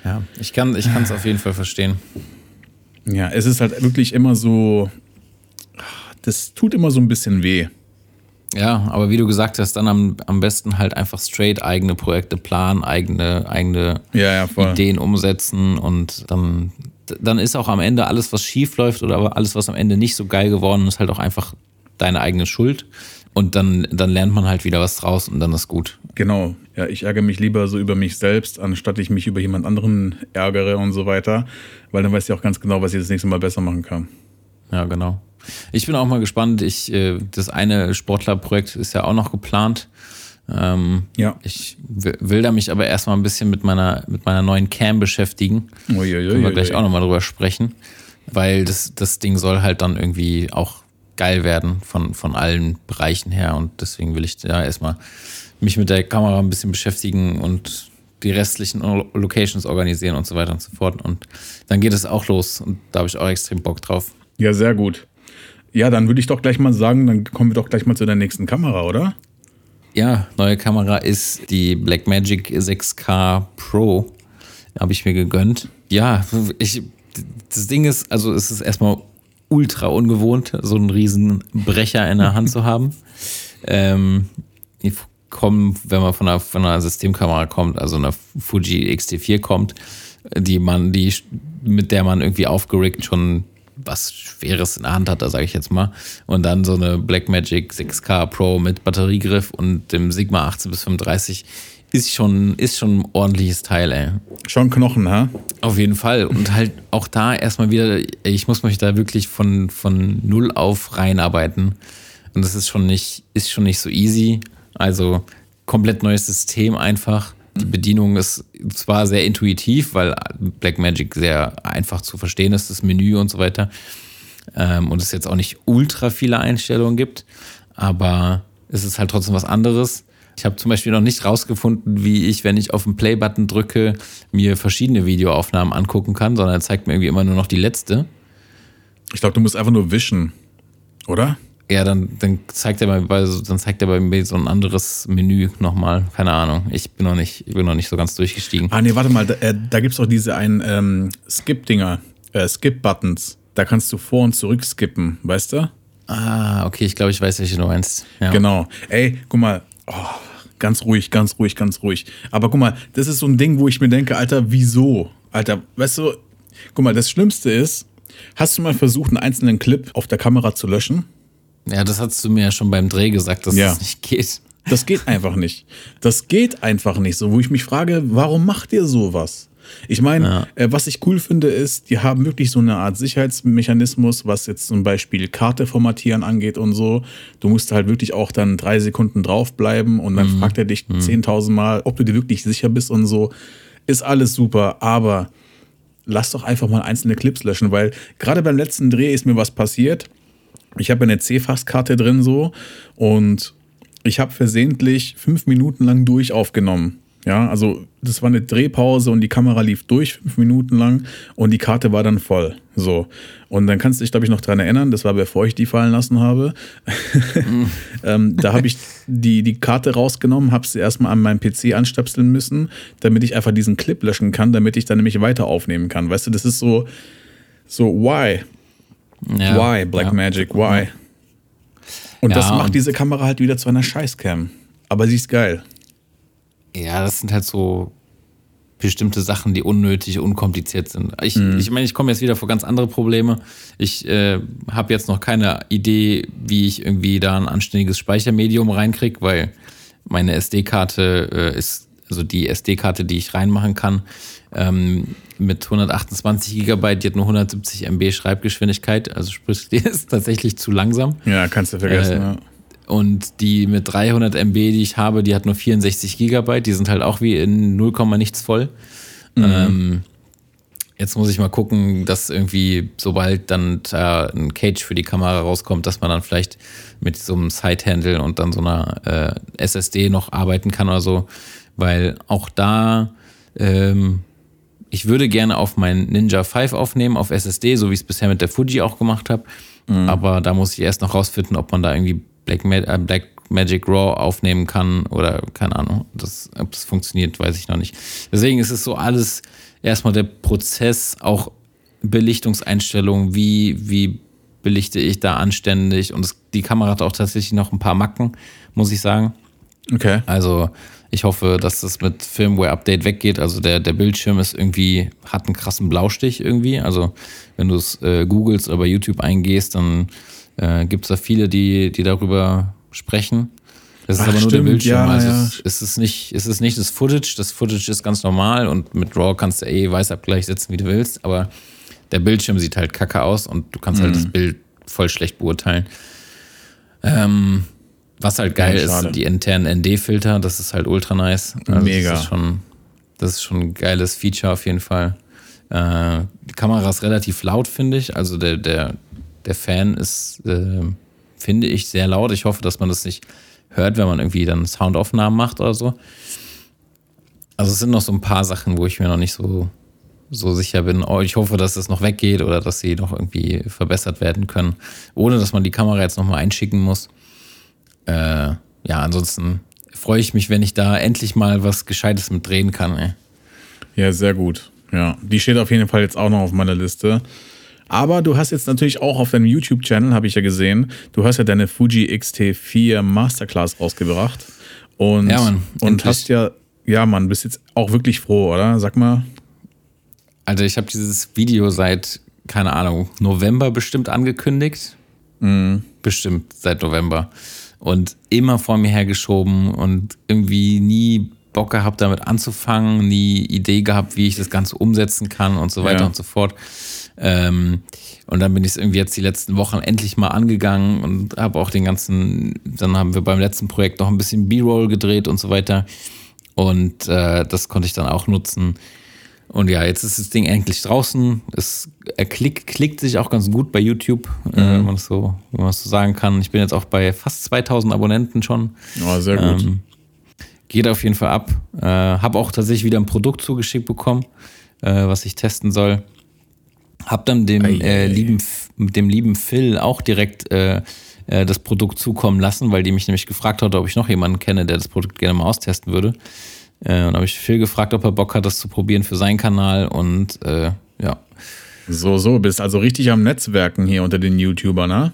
Ja, ich kann es auf jeden Fall verstehen. Ja, es ist halt wirklich immer so, das tut immer so ein bisschen weh. Ja, aber wie du gesagt hast, dann am, am besten halt einfach straight eigene Projekte planen, eigene, eigene Ja, ja. Ideen umsetzen und dann, dann ist auch am Ende alles, was schief läuft oder alles, was am Ende nicht so geil geworden ist, halt auch einfach deine eigene Schuld. Und dann, dann lernt man halt wieder was draus und dann ist gut. Genau. Ja, ich ärgere mich lieber so über mich selbst, anstatt ich mich über jemand anderen ärgere und so weiter. Weil dann weiß ich auch ganz genau, was ich das nächste Mal besser machen kann. Ja, genau. Ich bin auch mal gespannt. Ich, äh, das eine Sportlerprojekt ist ja auch noch geplant. Ähm, Ja. Ich will da mich aber erstmal ein bisschen mit meiner, mit meiner neuen Cam beschäftigen. Uiuiui. Können wir gleich auch nochmal drüber sprechen. Weil das, das Ding soll halt dann irgendwie auch geil werden von, von allen Bereichen her. Und deswegen will ich da erstmal mich mit der Kamera ein bisschen beschäftigen und die restlichen Locations organisieren und so weiter und so fort. Und dann geht es auch los. Und da habe ich auch extrem Bock drauf. Ja, sehr gut. Ja, dann würde ich doch gleich mal sagen, dann kommen wir doch gleich mal zu der nächsten Kamera, oder? Ja, neue Kamera ist die Blackmagic 6K Pro. Habe ich mir gegönnt. Ja, ich, das Ding ist, also es ist erstmal ultra ungewohnt, so einen riesen Brecher in der Hand zu (laughs) haben. Ähm, die kommen, wenn man von einer, von einer Systemkamera kommt, also einer Fuji X-T4 kommt, die man, die, mit der man irgendwie aufgeregt schon was Schweres in der Hand hat, da sage ich jetzt mal. Und dann so eine Blackmagic 6K Pro mit Batteriegriff und dem Sigma 18 bis 35 ist schon, ist schon ein ordentliches Teil, ey. Schon Knochen, ha? Auf jeden Fall. Und halt auch da erstmal wieder, ich muss mich da wirklich von, von null auf reinarbeiten. Und das ist schon nicht, ist schon nicht so easy. Also komplett neues System einfach. Die Bedienung ist zwar sehr intuitiv, weil Blackmagic sehr einfach zu verstehen ist, das Menü und so weiter. Ähm, und es jetzt auch nicht ultra viele Einstellungen gibt, aber es ist halt trotzdem was anderes. Ich habe zum Beispiel noch nicht rausgefunden, wie ich, wenn ich auf den Play-Button drücke, mir verschiedene Videoaufnahmen angucken kann, sondern er zeigt mir irgendwie immer nur noch die letzte. Ich glaube, du musst einfach nur wischen, oder? Ja, dann, dann zeigt er bei, dann zeigt er bei mir so ein anderes Menü nochmal. Keine Ahnung. Ich bin noch nicht, ich bin noch nicht so ganz durchgestiegen. Ah, nee, warte mal, da, äh, da gibt es doch diese einen ähm, Skip-Dinger, äh, Skip-Buttons. Da kannst du vor und zurück skippen, weißt du? Ah, okay, ich glaube, ich weiß, welche du meinst. Ja. Genau. Ey, guck mal, oh, ganz ruhig, ganz ruhig, ganz ruhig. Aber guck mal, das ist so ein Ding, wo ich mir denke, Alter, wieso? Alter, weißt du, guck mal, das Schlimmste ist, hast du mal versucht, einen einzelnen Clip auf der Kamera zu löschen? Ja, das hast du mir ja schon beim Dreh gesagt, dass Ja. das nicht geht. Das geht einfach nicht. Das geht einfach nicht so, wo ich mich frage, warum macht ihr sowas? Ich meine, äh, was ich cool finde, ist, die haben wirklich so eine Art Sicherheitsmechanismus, was jetzt zum Beispiel Karte formatieren angeht und so. Du musst halt wirklich auch dann drei Sekunden draufbleiben und dann fragt er dich 10.000 Mal, ob du dir wirklich sicher bist und so. Ist alles super, aber lass doch einfach mal einzelne Clips löschen, weil gerade beim letzten Dreh ist mir was passiert. Ich habe eine C-Fast-Karte drin so und ich habe versehentlich fünf Minuten lang durch aufgenommen. Ja, also das war eine Drehpause und die Kamera lief durch fünf Minuten lang und die Karte war dann voll. So. Und dann kannst du dich, glaube ich, noch dran erinnern, das war bevor ich die fallen lassen habe. (laughs) Ähm, da habe ich die, die Karte rausgenommen, habe sie erstmal an meinem PC anstöpseln müssen, damit ich einfach diesen Clip löschen kann, damit ich dann nämlich weiter aufnehmen kann. Weißt du, das ist so, so, why? Ja, why, Blackmagic, ja. why? Und ja, das macht und diese Kamera halt wieder zu einer Scheißcam. Aber sie ist geil. Ja, das sind halt so bestimmte Sachen, die unnötig, unkompliziert sind. Ich, mhm. ich meine, ich komme jetzt wieder vor ganz andere Probleme. Ich äh, habe jetzt noch keine Idee, wie ich irgendwie da ein anständiges Speichermedium reinkriege, weil meine SD-Karte äh, ist, also die SD-Karte, die ich reinmachen kann, ähm, mit 128 Gigabyte, die hat nur 170 MB Schreibgeschwindigkeit, also sprich, (laughs) die ist tatsächlich zu langsam. Ja, kannst du vergessen, äh, ja. Und die mit 300 MB, die ich habe, die hat nur 64 Gigabyte. Die sind halt auch wie in 0, nichts voll. Mhm. Ähm, jetzt muss ich mal gucken, dass irgendwie, sobald dann da ein Cage für die Kamera rauskommt, dass man dann vielleicht mit so einem Side-Handle und dann so einer äh, SSD noch arbeiten kann oder so. Weil auch da, ähm, ich würde gerne auf meinen Ninja 5 aufnehmen, auf SSD, so wie ich es bisher mit der Fuji auch gemacht habe. Mhm. Aber da muss ich erst noch rausfinden, ob man da irgendwie Black, Ma äh, Black Magic Raw aufnehmen kann oder keine Ahnung. Das, ob das funktioniert, weiß ich noch nicht. Deswegen ist es so alles erstmal der Prozess, auch Belichtungseinstellungen, wie, wie belichte ich da anständig und es, die Kamera hat auch tatsächlich noch ein paar Macken, muss ich sagen. Okay. Also ich hoffe, dass das mit Firmware-Update weggeht. Also der, der Bildschirm ist irgendwie, hat einen krassen Blaustich irgendwie. Also wenn du es äh, googelst oder bei YouTube eingehst, dann äh, gibt es da viele, die, die darüber sprechen. Das ist Ach, aber nur stimmt, der Bildschirm. Ja, also ja. Es, ist nicht, es ist nicht das Footage. Das Footage ist ganz normal und mit RAW kannst du eh Weißabgleich setzen, wie du willst. Aber der Bildschirm sieht halt kacke aus und du kannst halt mhm. halt das Bild voll schlecht beurteilen. Ähm, was halt geil ja, ist, die internen ND-Filter, das ist halt ultra nice. Also Mega. Das ist, schon, das ist schon ein geiles Feature auf jeden Fall. Äh, die Kamera ist relativ laut, finde ich. Also der, der, der Fan ist, äh, finde ich, sehr laut. Ich hoffe, dass man das nicht hört, wenn man irgendwie dann Soundaufnahmen macht oder so. Also es sind noch so ein paar Sachen, wo ich mir noch nicht so, so sicher bin. Oh, ich hoffe, dass das noch weggeht oder dass sie noch irgendwie verbessert werden können, ohne dass man die Kamera jetzt nochmal einschicken muss. Äh, ja, ansonsten freue ich mich, wenn ich da endlich mal was Gescheites mit drehen kann. Ey. Ja, sehr gut. Ja, die steht auf jeden Fall jetzt auch noch auf meiner Liste. Aber du hast jetzt natürlich auch auf deinem YouTube-Channel, habe ich ja gesehen, du hast ja deine Fuji X-T4 Masterclass rausgebracht. Und, ja, Mann, und hast ja, ja, Mann, bist jetzt auch wirklich froh, oder? Sag mal. Also, ich habe dieses Video seit, keine Ahnung, November bestimmt angekündigt. Mhm. Bestimmt seit November. Und immer vor mir hergeschoben und irgendwie nie Bock gehabt, damit anzufangen, nie Idee gehabt, wie ich das Ganze umsetzen kann und so weiter ja. und so fort. Ähm, und dann bin ich es irgendwie jetzt die letzten Wochen endlich mal angegangen und habe auch den ganzen, dann haben wir beim letzten Projekt noch ein bisschen B-Roll gedreht und so weiter. Und äh, das konnte ich dann auch nutzen. Und ja, jetzt ist das Ding endlich draußen. Es klick, klickt sich auch ganz gut bei YouTube, äh, mhm. äh, wenn man es so, wenn man so sagen kann. Ich bin jetzt auch bei fast 2000 Abonnenten schon. Oh, sehr gut. Ähm, geht auf jeden Fall ab. Äh, habe auch tatsächlich wieder ein Produkt zugeschickt bekommen, äh, was ich testen soll. Hab dann dem, äh, lieben, dem lieben Phil auch direkt äh, äh, das Produkt zukommen lassen, weil die mich nämlich gefragt hat, ob ich noch jemanden kenne, der das Produkt gerne mal austesten würde. Äh, und habe ich Phil gefragt, ob er Bock hat, das zu probieren für seinen Kanal und äh, ja. So, so, bist also richtig am Netzwerken hier unter den YouTubern, ne?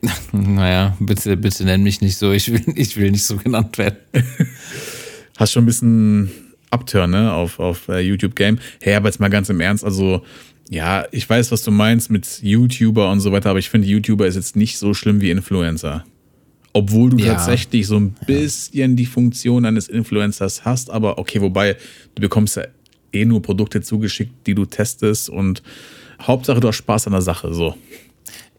(laughs) naja, bitte, bitte nenn mich nicht so, ich will, ich will nicht so genannt werden. (laughs) Hast schon ein bisschen Upturn, ne, auf, auf uh, YouTube Game. Hey, aber jetzt mal ganz im Ernst, also ja, ich weiß, was du meinst mit YouTuber und so weiter, aber ich finde, YouTuber ist jetzt nicht so schlimm wie Influencer. Obwohl du ja. tatsächlich so ein bisschen ja. die Funktion eines Influencers hast, aber okay, wobei du bekommst ja eh nur Produkte zugeschickt, die du testest und Hauptsache du hast Spaß an der Sache, so.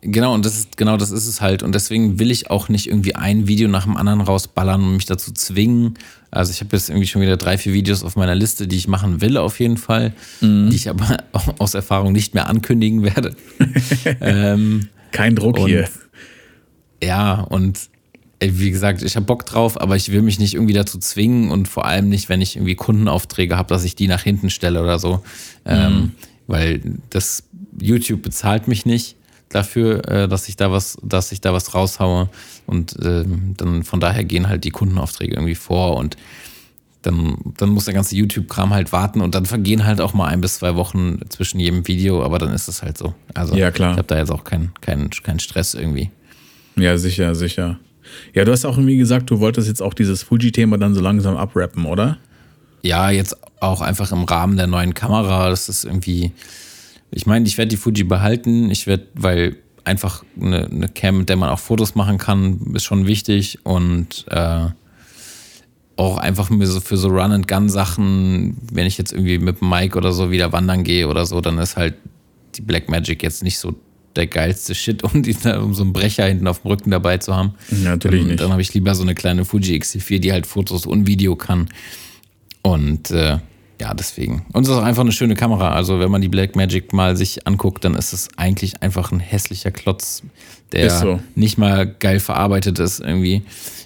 Genau, und das ist, genau das ist es halt. Und deswegen will ich auch nicht irgendwie ein Video nach dem anderen rausballern und mich dazu zwingen. Also ich habe jetzt irgendwie schon wieder drei, vier Videos auf meiner Liste, die ich machen will, auf jeden Fall, mhm. die ich aber (laughs) aus Erfahrung nicht mehr ankündigen werde. (laughs) ähm, Kein Druck und, hier. Ja, und wie gesagt, ich habe Bock drauf, aber ich will mich nicht irgendwie dazu zwingen und vor allem nicht, wenn ich irgendwie Kundenaufträge habe, dass ich die nach hinten stelle oder so. Ähm, mhm. Ähm, weil das YouTube bezahlt mich nicht dafür, äh, dass ich da was, dass ich da was raushaue. Und äh, dann von daher gehen halt die Kundenaufträge irgendwie vor und dann, dann muss der ganze YouTube-Kram halt warten und dann vergehen halt auch mal ein bis zwei Wochen zwischen jedem Video, aber dann ist es halt so. Also ja, klar. ich habe da jetzt auch keinen kein, kein Stress irgendwie. Ja, sicher, sicher. Ja, du hast auch irgendwie gesagt, du wolltest jetzt auch dieses Fuji-Thema dann so langsam abrappen, oder? Ja, jetzt auch einfach im Rahmen der neuen Kamera. Das ist irgendwie. Ich meine, ich werde die Fuji behalten. Ich werde, weil einfach eine, eine Cam, mit der man auch Fotos machen kann, ist schon wichtig. Und äh, auch einfach so für so Run-and-Gun-Sachen, wenn ich jetzt irgendwie mit Mike oder so wieder wandern gehe oder so, dann ist halt die Black Magic jetzt nicht so der geilste Shit, (laughs) um, die, um so einen Brecher hinten auf dem Rücken dabei zu haben. Natürlich nicht. Dann habe ich lieber so eine kleine Fuji X4, die halt Fotos und Video kann. Und äh, ja, deswegen. Und es ist auch einfach eine schöne Kamera. Also, wenn man die Black Magic mal sich anguckt, dann ist es eigentlich einfach ein hässlicher Klotz, der so. nicht mal geil verarbeitet ist, irgendwie,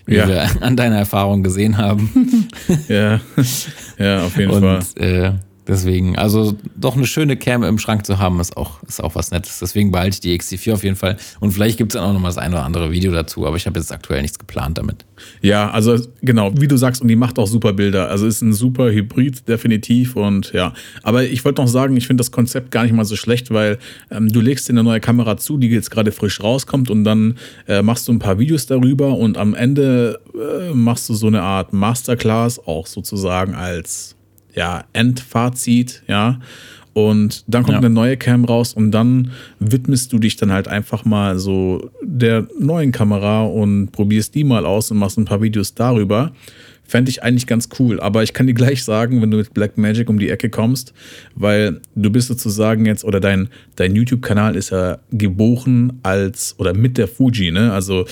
wie ja. wir an deiner Erfahrung gesehen haben. (laughs) ja, (laughs) ja, auf jeden Und, Fall. Äh, Deswegen, also doch eine schöne Cam im Schrank zu haben, ist auch, ist auch was Nettes. Deswegen behalte ich die XC4 auf jeden Fall. Und vielleicht gibt es dann auch noch mal das ein oder andere Video dazu, aber ich habe jetzt aktuell nichts geplant damit. Ja, also genau, wie du sagst, und die macht auch super Bilder. Also ist ein super Hybrid, definitiv. Und ja, aber ich wollte noch sagen, ich finde das Konzept gar nicht mal so schlecht, weil ähm, du legst dir eine neue Kamera zu, die jetzt gerade frisch rauskommt und dann äh, machst du ein paar Videos darüber und am Ende äh, machst du so eine Art Masterclass auch sozusagen als ja, Endfazit, ja. Und dann kommt ja. eine neue Cam raus und dann widmest du dich dann halt einfach mal so der neuen Kamera und probierst die mal aus und machst ein paar Videos darüber. Fände ich eigentlich ganz cool. Aber ich kann dir gleich sagen, wenn du mit Black Magic um die Ecke kommst, weil du bist sozusagen jetzt, oder dein, dein YouTube-Kanal ist ja geboren als, oder mit der Fuji, ne? Also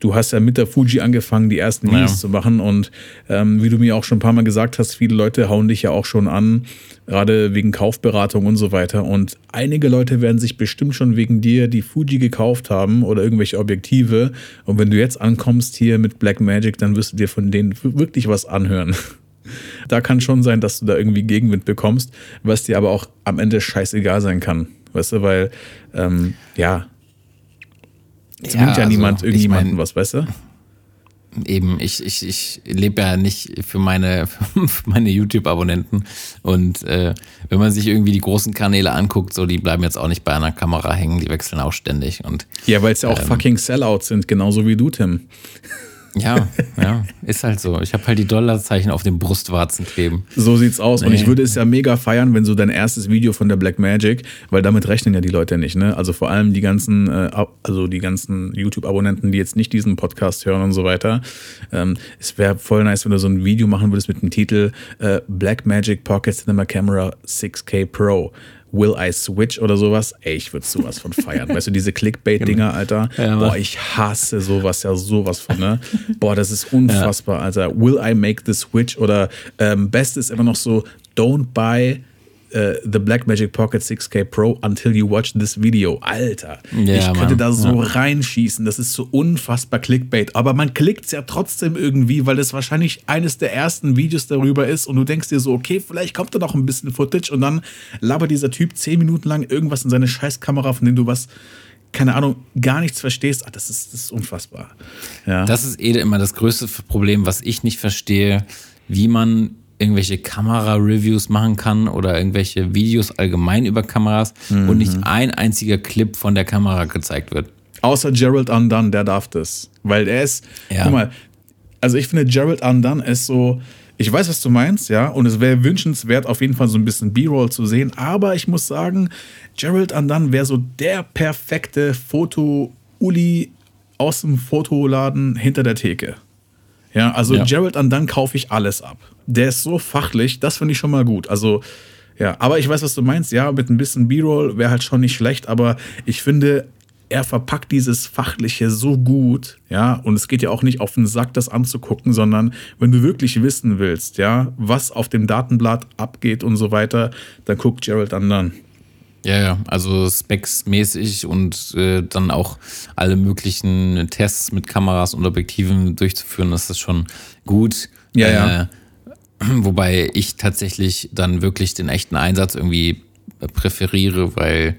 du hast ja mit der Fuji angefangen, die ersten Videos ja. zu machen. Und ähm, wie du mir auch schon ein paar Mal gesagt hast, viele Leute hauen dich ja auch schon an, gerade wegen Kaufberatung und so weiter. Und einige Leute werden sich bestimmt schon wegen dir die Fuji gekauft haben oder irgendwelche Objektive. Und wenn du jetzt ankommst hier mit Black Magic, dann wirst du dir von denen wirklich was anhören. (laughs) Da kann schon sein, dass du da irgendwie Gegenwind bekommst, was dir aber auch am Ende scheißegal sein kann. Weißt du, weil, ähm, ja, Zwingt ja, ja also, niemand irgendjemanden ich mein, was, weißt du? Eben, ich, ich, ich lebe ja nicht für meine, (laughs) für meine YouTube-Abonnenten. Und äh, wenn man sich irgendwie die großen Kanäle anguckt, so die bleiben jetzt auch nicht bei einer Kamera hängen, die wechseln auch ständig. Und, ja, weil es ja auch ähm, fucking Sellouts sind, genauso wie du, Tim. Ja, ja, ist halt so. Ich habe halt die Dollarzeichen auf den Brustwarzen kleben. So sieht's aus. Nee. Und ich würde es ja mega feiern, wenn so dein erstes Video von der Black Magic, weil damit rechnen ja die Leute nicht, ne? Also vor allem die ganzen, äh, also die ganzen YouTube-Abonnenten, die jetzt nicht diesen Podcast hören und so weiter. Ähm, es wäre voll nice, wenn du so ein Video machen würdest mit dem Titel äh, Black Magic Pocket Cinema Camera 6K Pro. Will I Switch oder sowas. Ey, ich würde sowas von feiern. weißt du, diese Clickbait-Dinger, Alter. Ja, Boah, ich hasse sowas ja sowas von, ne? Boah, das ist unfassbar, ja. Alter. Will I make the switch? Oder ähm, best ist immer noch so, don't buy uh, The Blackmagic Pocket 6K Pro until you watch this video. Alter, ja, ich könnte Mann. da so ja. reinschießen. Das ist so unfassbar Clickbait. Aber man klickt es ja trotzdem irgendwie, weil es wahrscheinlich eines der ersten Videos darüber ist und du denkst dir so, okay, vielleicht kommt da noch ein bisschen Footage und dann labert dieser Typ zehn Minuten lang irgendwas in seine Scheißkamera, von dem du was keine Ahnung, gar nichts verstehst, Ach, das, ist, das ist unfassbar. Ja. Das ist eh immer das größte Problem, was ich nicht verstehe, wie man irgendwelche Kamera-Reviews machen kann oder irgendwelche Videos allgemein über Kameras mhm. und nicht ein einziger Clip von der Kamera gezeigt wird. Außer Gerald Undone, der darf das. Weil er ist, ja. guck mal, also ich finde Gerald Undone ist so, ich weiß, was du meinst, ja, und es wäre wünschenswert, auf jeden Fall so ein bisschen B-Roll zu sehen, aber ich muss sagen, Gerald Undone wäre so der perfekte Foto-Uli aus dem Fotoladen hinter der Theke. Ja, also ja. Gerald Undone kaufe ich alles ab der ist so fachlich, das finde ich schon mal gut. Also, ja, aber ich weiß, was du meinst. Ja, mit ein bisschen B-Roll wäre halt schon nicht schlecht, aber ich finde, er verpackt dieses Fachliche so gut, ja, und es geht ja auch nicht auf den Sack, das anzugucken, sondern wenn du wirklich wissen willst, ja, was auf dem Datenblatt abgeht und so weiter, dann guck Gerald Andern. Ja, ja, also Specs-mäßig und äh, dann auch alle möglichen Tests mit Kameras und Objektiven durchzuführen, das ist schon gut. Ja, ja. Äh, (clears throat) wobei ich tatsächlich dann wirklich den echten Einsatz irgendwie präferiere, weil,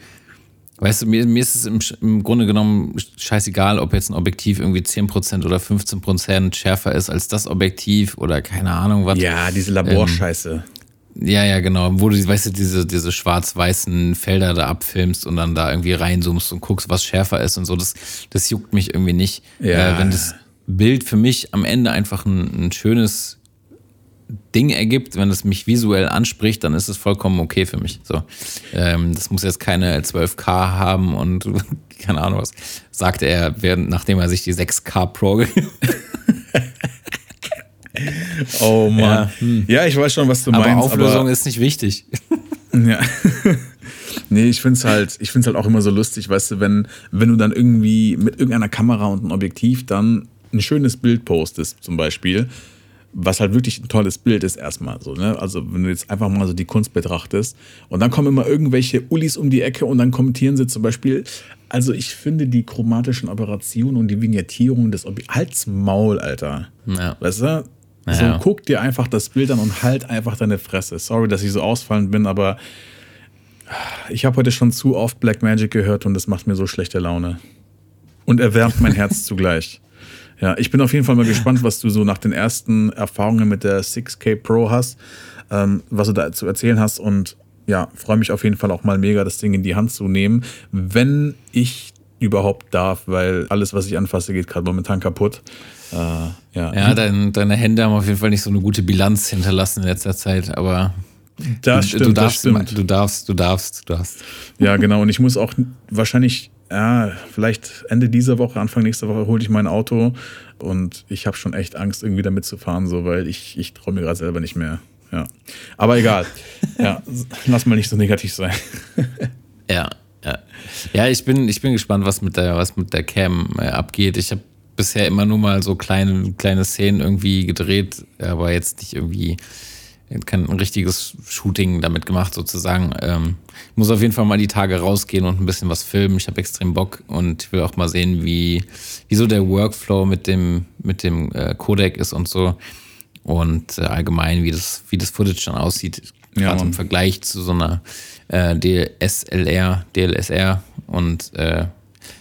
weißt du, mir, mir ist es im, im Grunde genommen scheißegal, ob jetzt ein Objektiv irgendwie 10% oder 15% schärfer ist als das Objektiv oder keine Ahnung was. Ja, diese Laborscheiße. Ja, ja, genau. Wo du, weißt du, diese, diese schwarz-weißen Felder da abfilmst und dann da irgendwie reinzoomst und guckst, was schärfer ist und so. Das, das juckt mich irgendwie nicht. Ja. Äh, wenn das Bild für mich am Ende einfach ein, ein schönes Ding ergibt, wenn es mich visuell anspricht, dann ist es vollkommen okay für mich. So, ähm, das muss jetzt keine 12K haben und (laughs) keine Ahnung was, sagte er, während, nachdem er sich die 6K Pro (laughs) (laughs) Oh Mann. Ja, Ja, ich weiß schon, was du Aber meinst. Auflösung aber, ist nicht wichtig. (laughs) Ja. (laughs) nee, ich find's halt, ich find's halt auch immer so lustig, weißt du, wenn, wenn du dann irgendwie mit irgendeiner Kamera und einem Objektiv dann ein schönes Bild postest, zum Beispiel, was halt wirklich ein tolles Bild ist erstmal so, ne? Also wenn du jetzt einfach mal so die Kunst betrachtest und dann kommen immer irgendwelche Ullis um die Ecke und dann kommentieren sie zum Beispiel, also ich finde die chromatischen Operationen und die Vignettierung des Objekts, halt's Maul, Alter. Ja. Weißt du? So, Ja. guck dir einfach das Bild an und halt einfach deine Fresse. Sorry, dass ich so ausfallend bin, aber ich habe heute schon zu oft Black Magic gehört und das macht mir so schlechte Laune. Und erwärmt mein Herz (laughs) zugleich. Ja, ich bin auf jeden Fall mal gespannt, was du so nach den ersten Erfahrungen mit der 6K Pro hast, ähm, was du da zu erzählen hast und ja, freue mich auf jeden Fall auch mal mega, das Ding in die Hand zu nehmen, wenn ich überhaupt darf, weil alles, was ich anfasse, geht gerade momentan kaputt. Äh, ja, Ja, dein, deine Hände haben auf jeden Fall nicht so eine gute Bilanz hinterlassen in letzter Zeit, aber das du, stimmt, du, das darfst, stimmt. du darfst, du darfst, du darfst. Ja, genau. Und ich muss auch wahrscheinlich, ja, vielleicht Ende dieser Woche, Anfang nächster Woche hole ich mein Auto und ich habe schon echt Angst, irgendwie damit zu fahren, so, weil ich, ich traue mir gerade selber nicht mehr. Ja. Aber egal. (laughs) ja, lass mal nicht so negativ sein. Ja, ja. Ja, ich bin, ich bin gespannt, was mit der, was mit der Cam äh, abgeht. Ich habe bisher immer nur mal so kleine, kleine Szenen irgendwie gedreht, aber jetzt nicht irgendwie kein richtiges Shooting damit gemacht, sozusagen. Ähm, muss auf jeden Fall mal die Tage rausgehen und ein bisschen was filmen. Ich habe extrem Bock und will auch mal sehen, wie, wie so der Workflow mit dem, mit dem äh, Codec ist und so. Und äh, allgemein, wie das, wie das Footage dann aussieht, Ja, gerade im Vergleich zu so einer äh, DSLR, DLSR. Und äh,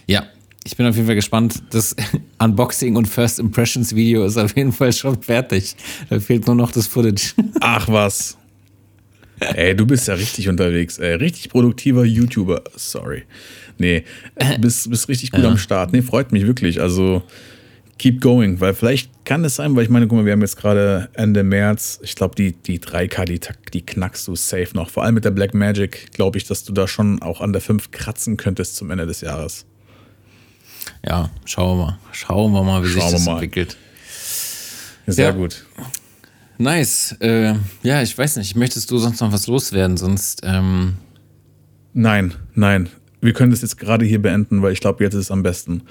ja, ich bin auf jeden Fall gespannt. Das (laughs) Unboxing und First Impressions Video ist auf jeden Fall schon fertig. Da fehlt nur noch das Footage. (laughs) Ach was. Ey, du bist ja richtig unterwegs. Ey. Richtig produktiver YouTuber. Sorry. Nee, bist, bist richtig gut am Start. Nee, freut mich wirklich. Also, keep going, weil vielleicht kann es sein, weil ich meine, guck mal, wir haben jetzt gerade Ende März. Ich glaube, die, die 3K, die, die knackst du safe noch. Vor allem mit der Black Magic glaube ich, dass du da schon auch an der 5 kratzen könntest zum Ende des Jahres. Ja, schauen wir mal. Schauen wir mal, wie sich Schauen wir das entwickelt. Sehr Ja. gut. Nice. Äh, ja, ich weiß nicht. Möchtest du sonst noch was loswerden? Sonst, ähm, Nein, nein. Wir können das jetzt gerade hier beenden, weil ich glaube, jetzt ist es am besten.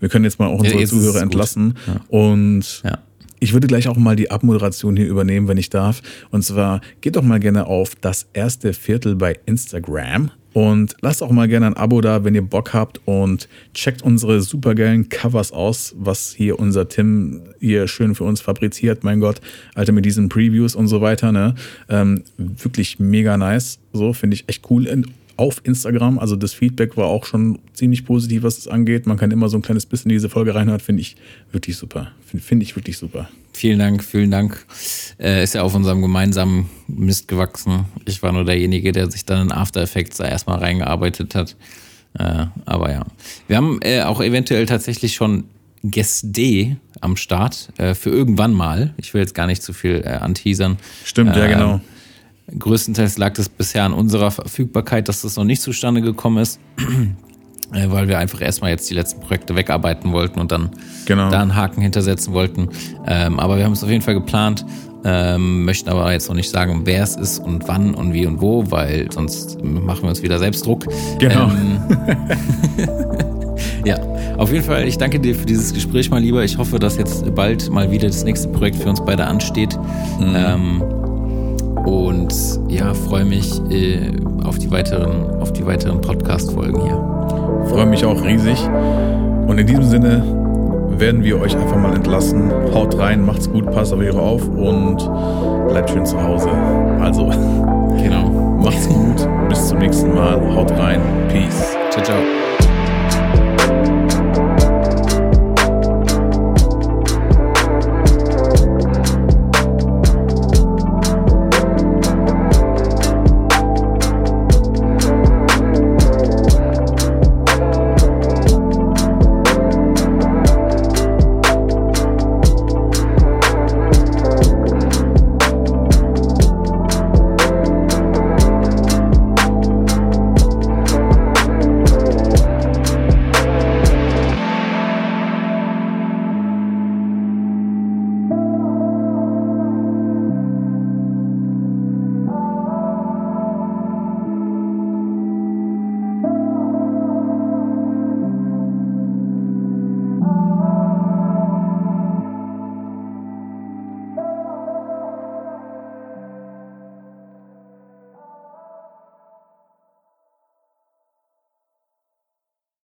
Wir können jetzt mal auch unsere ist Zuhörer entlassen. Und ja. ich würde gleich auch mal die Abmoderation hier übernehmen, wenn ich darf. Und zwar geht doch mal gerne auf das erste Viertel bei Instagram und lasst auch mal gerne ein Abo da, wenn ihr Bock habt und checkt unsere supergeilen Covers aus, was hier unser Tim hier schön für uns fabriziert. Mein Gott, Alter, mit diesen Previews und so weiter, ne? Ähm, wirklich mega nice. So, finde ich echt cool. In, auf Instagram, also das Feedback war auch schon ziemlich positiv, was es angeht. Man kann immer so ein kleines bisschen in diese Folge reinhören, finde ich wirklich super. Finde find ich wirklich super. Vielen Dank, vielen Dank. Äh, ist ja auf unserem gemeinsamen Mist gewachsen. Ich war nur derjenige, der sich dann in After Effects da erstmal reingearbeitet hat. Äh, aber ja. Wir haben äh, auch eventuell tatsächlich schon Gäste am Start äh, für irgendwann mal. Ich will jetzt gar nicht zu viel äh, anteasern. Stimmt, ja, Ähm, genau. Größtenteils lag das bisher an unserer Verfügbarkeit, dass das noch nicht zustande gekommen ist, (clears throat) äh, weil wir einfach erstmal jetzt die letzten Projekte wegarbeiten wollten und dann Genau. da einen Haken hintersetzen wollten. Ähm, aber wir haben es auf jeden Fall geplant, ähm, möchten aber jetzt noch nicht sagen, wer es ist und wann und wie und wo, weil sonst machen wir uns wieder selbst Druck. Genau. Ähm, (laughs) ja, auf jeden Fall, ich danke dir für dieses Gespräch mal lieber. Ich hoffe, dass jetzt bald mal wieder das nächste Projekt für uns beide ansteht. Ähm, Und ja, freue mich äh, auf die weiteren, auf die weiteren Podcast-Folgen hier. Freue mich auch riesig. Und in diesem Sinne werden wir euch einfach mal entlassen. Haut rein, macht's gut, passt auf euch auf und bleibt schön zu Hause. Also, Genau. (laughs) macht's gut. Bis zum nächsten Mal. Haut rein. Peace. Ciao, ciao.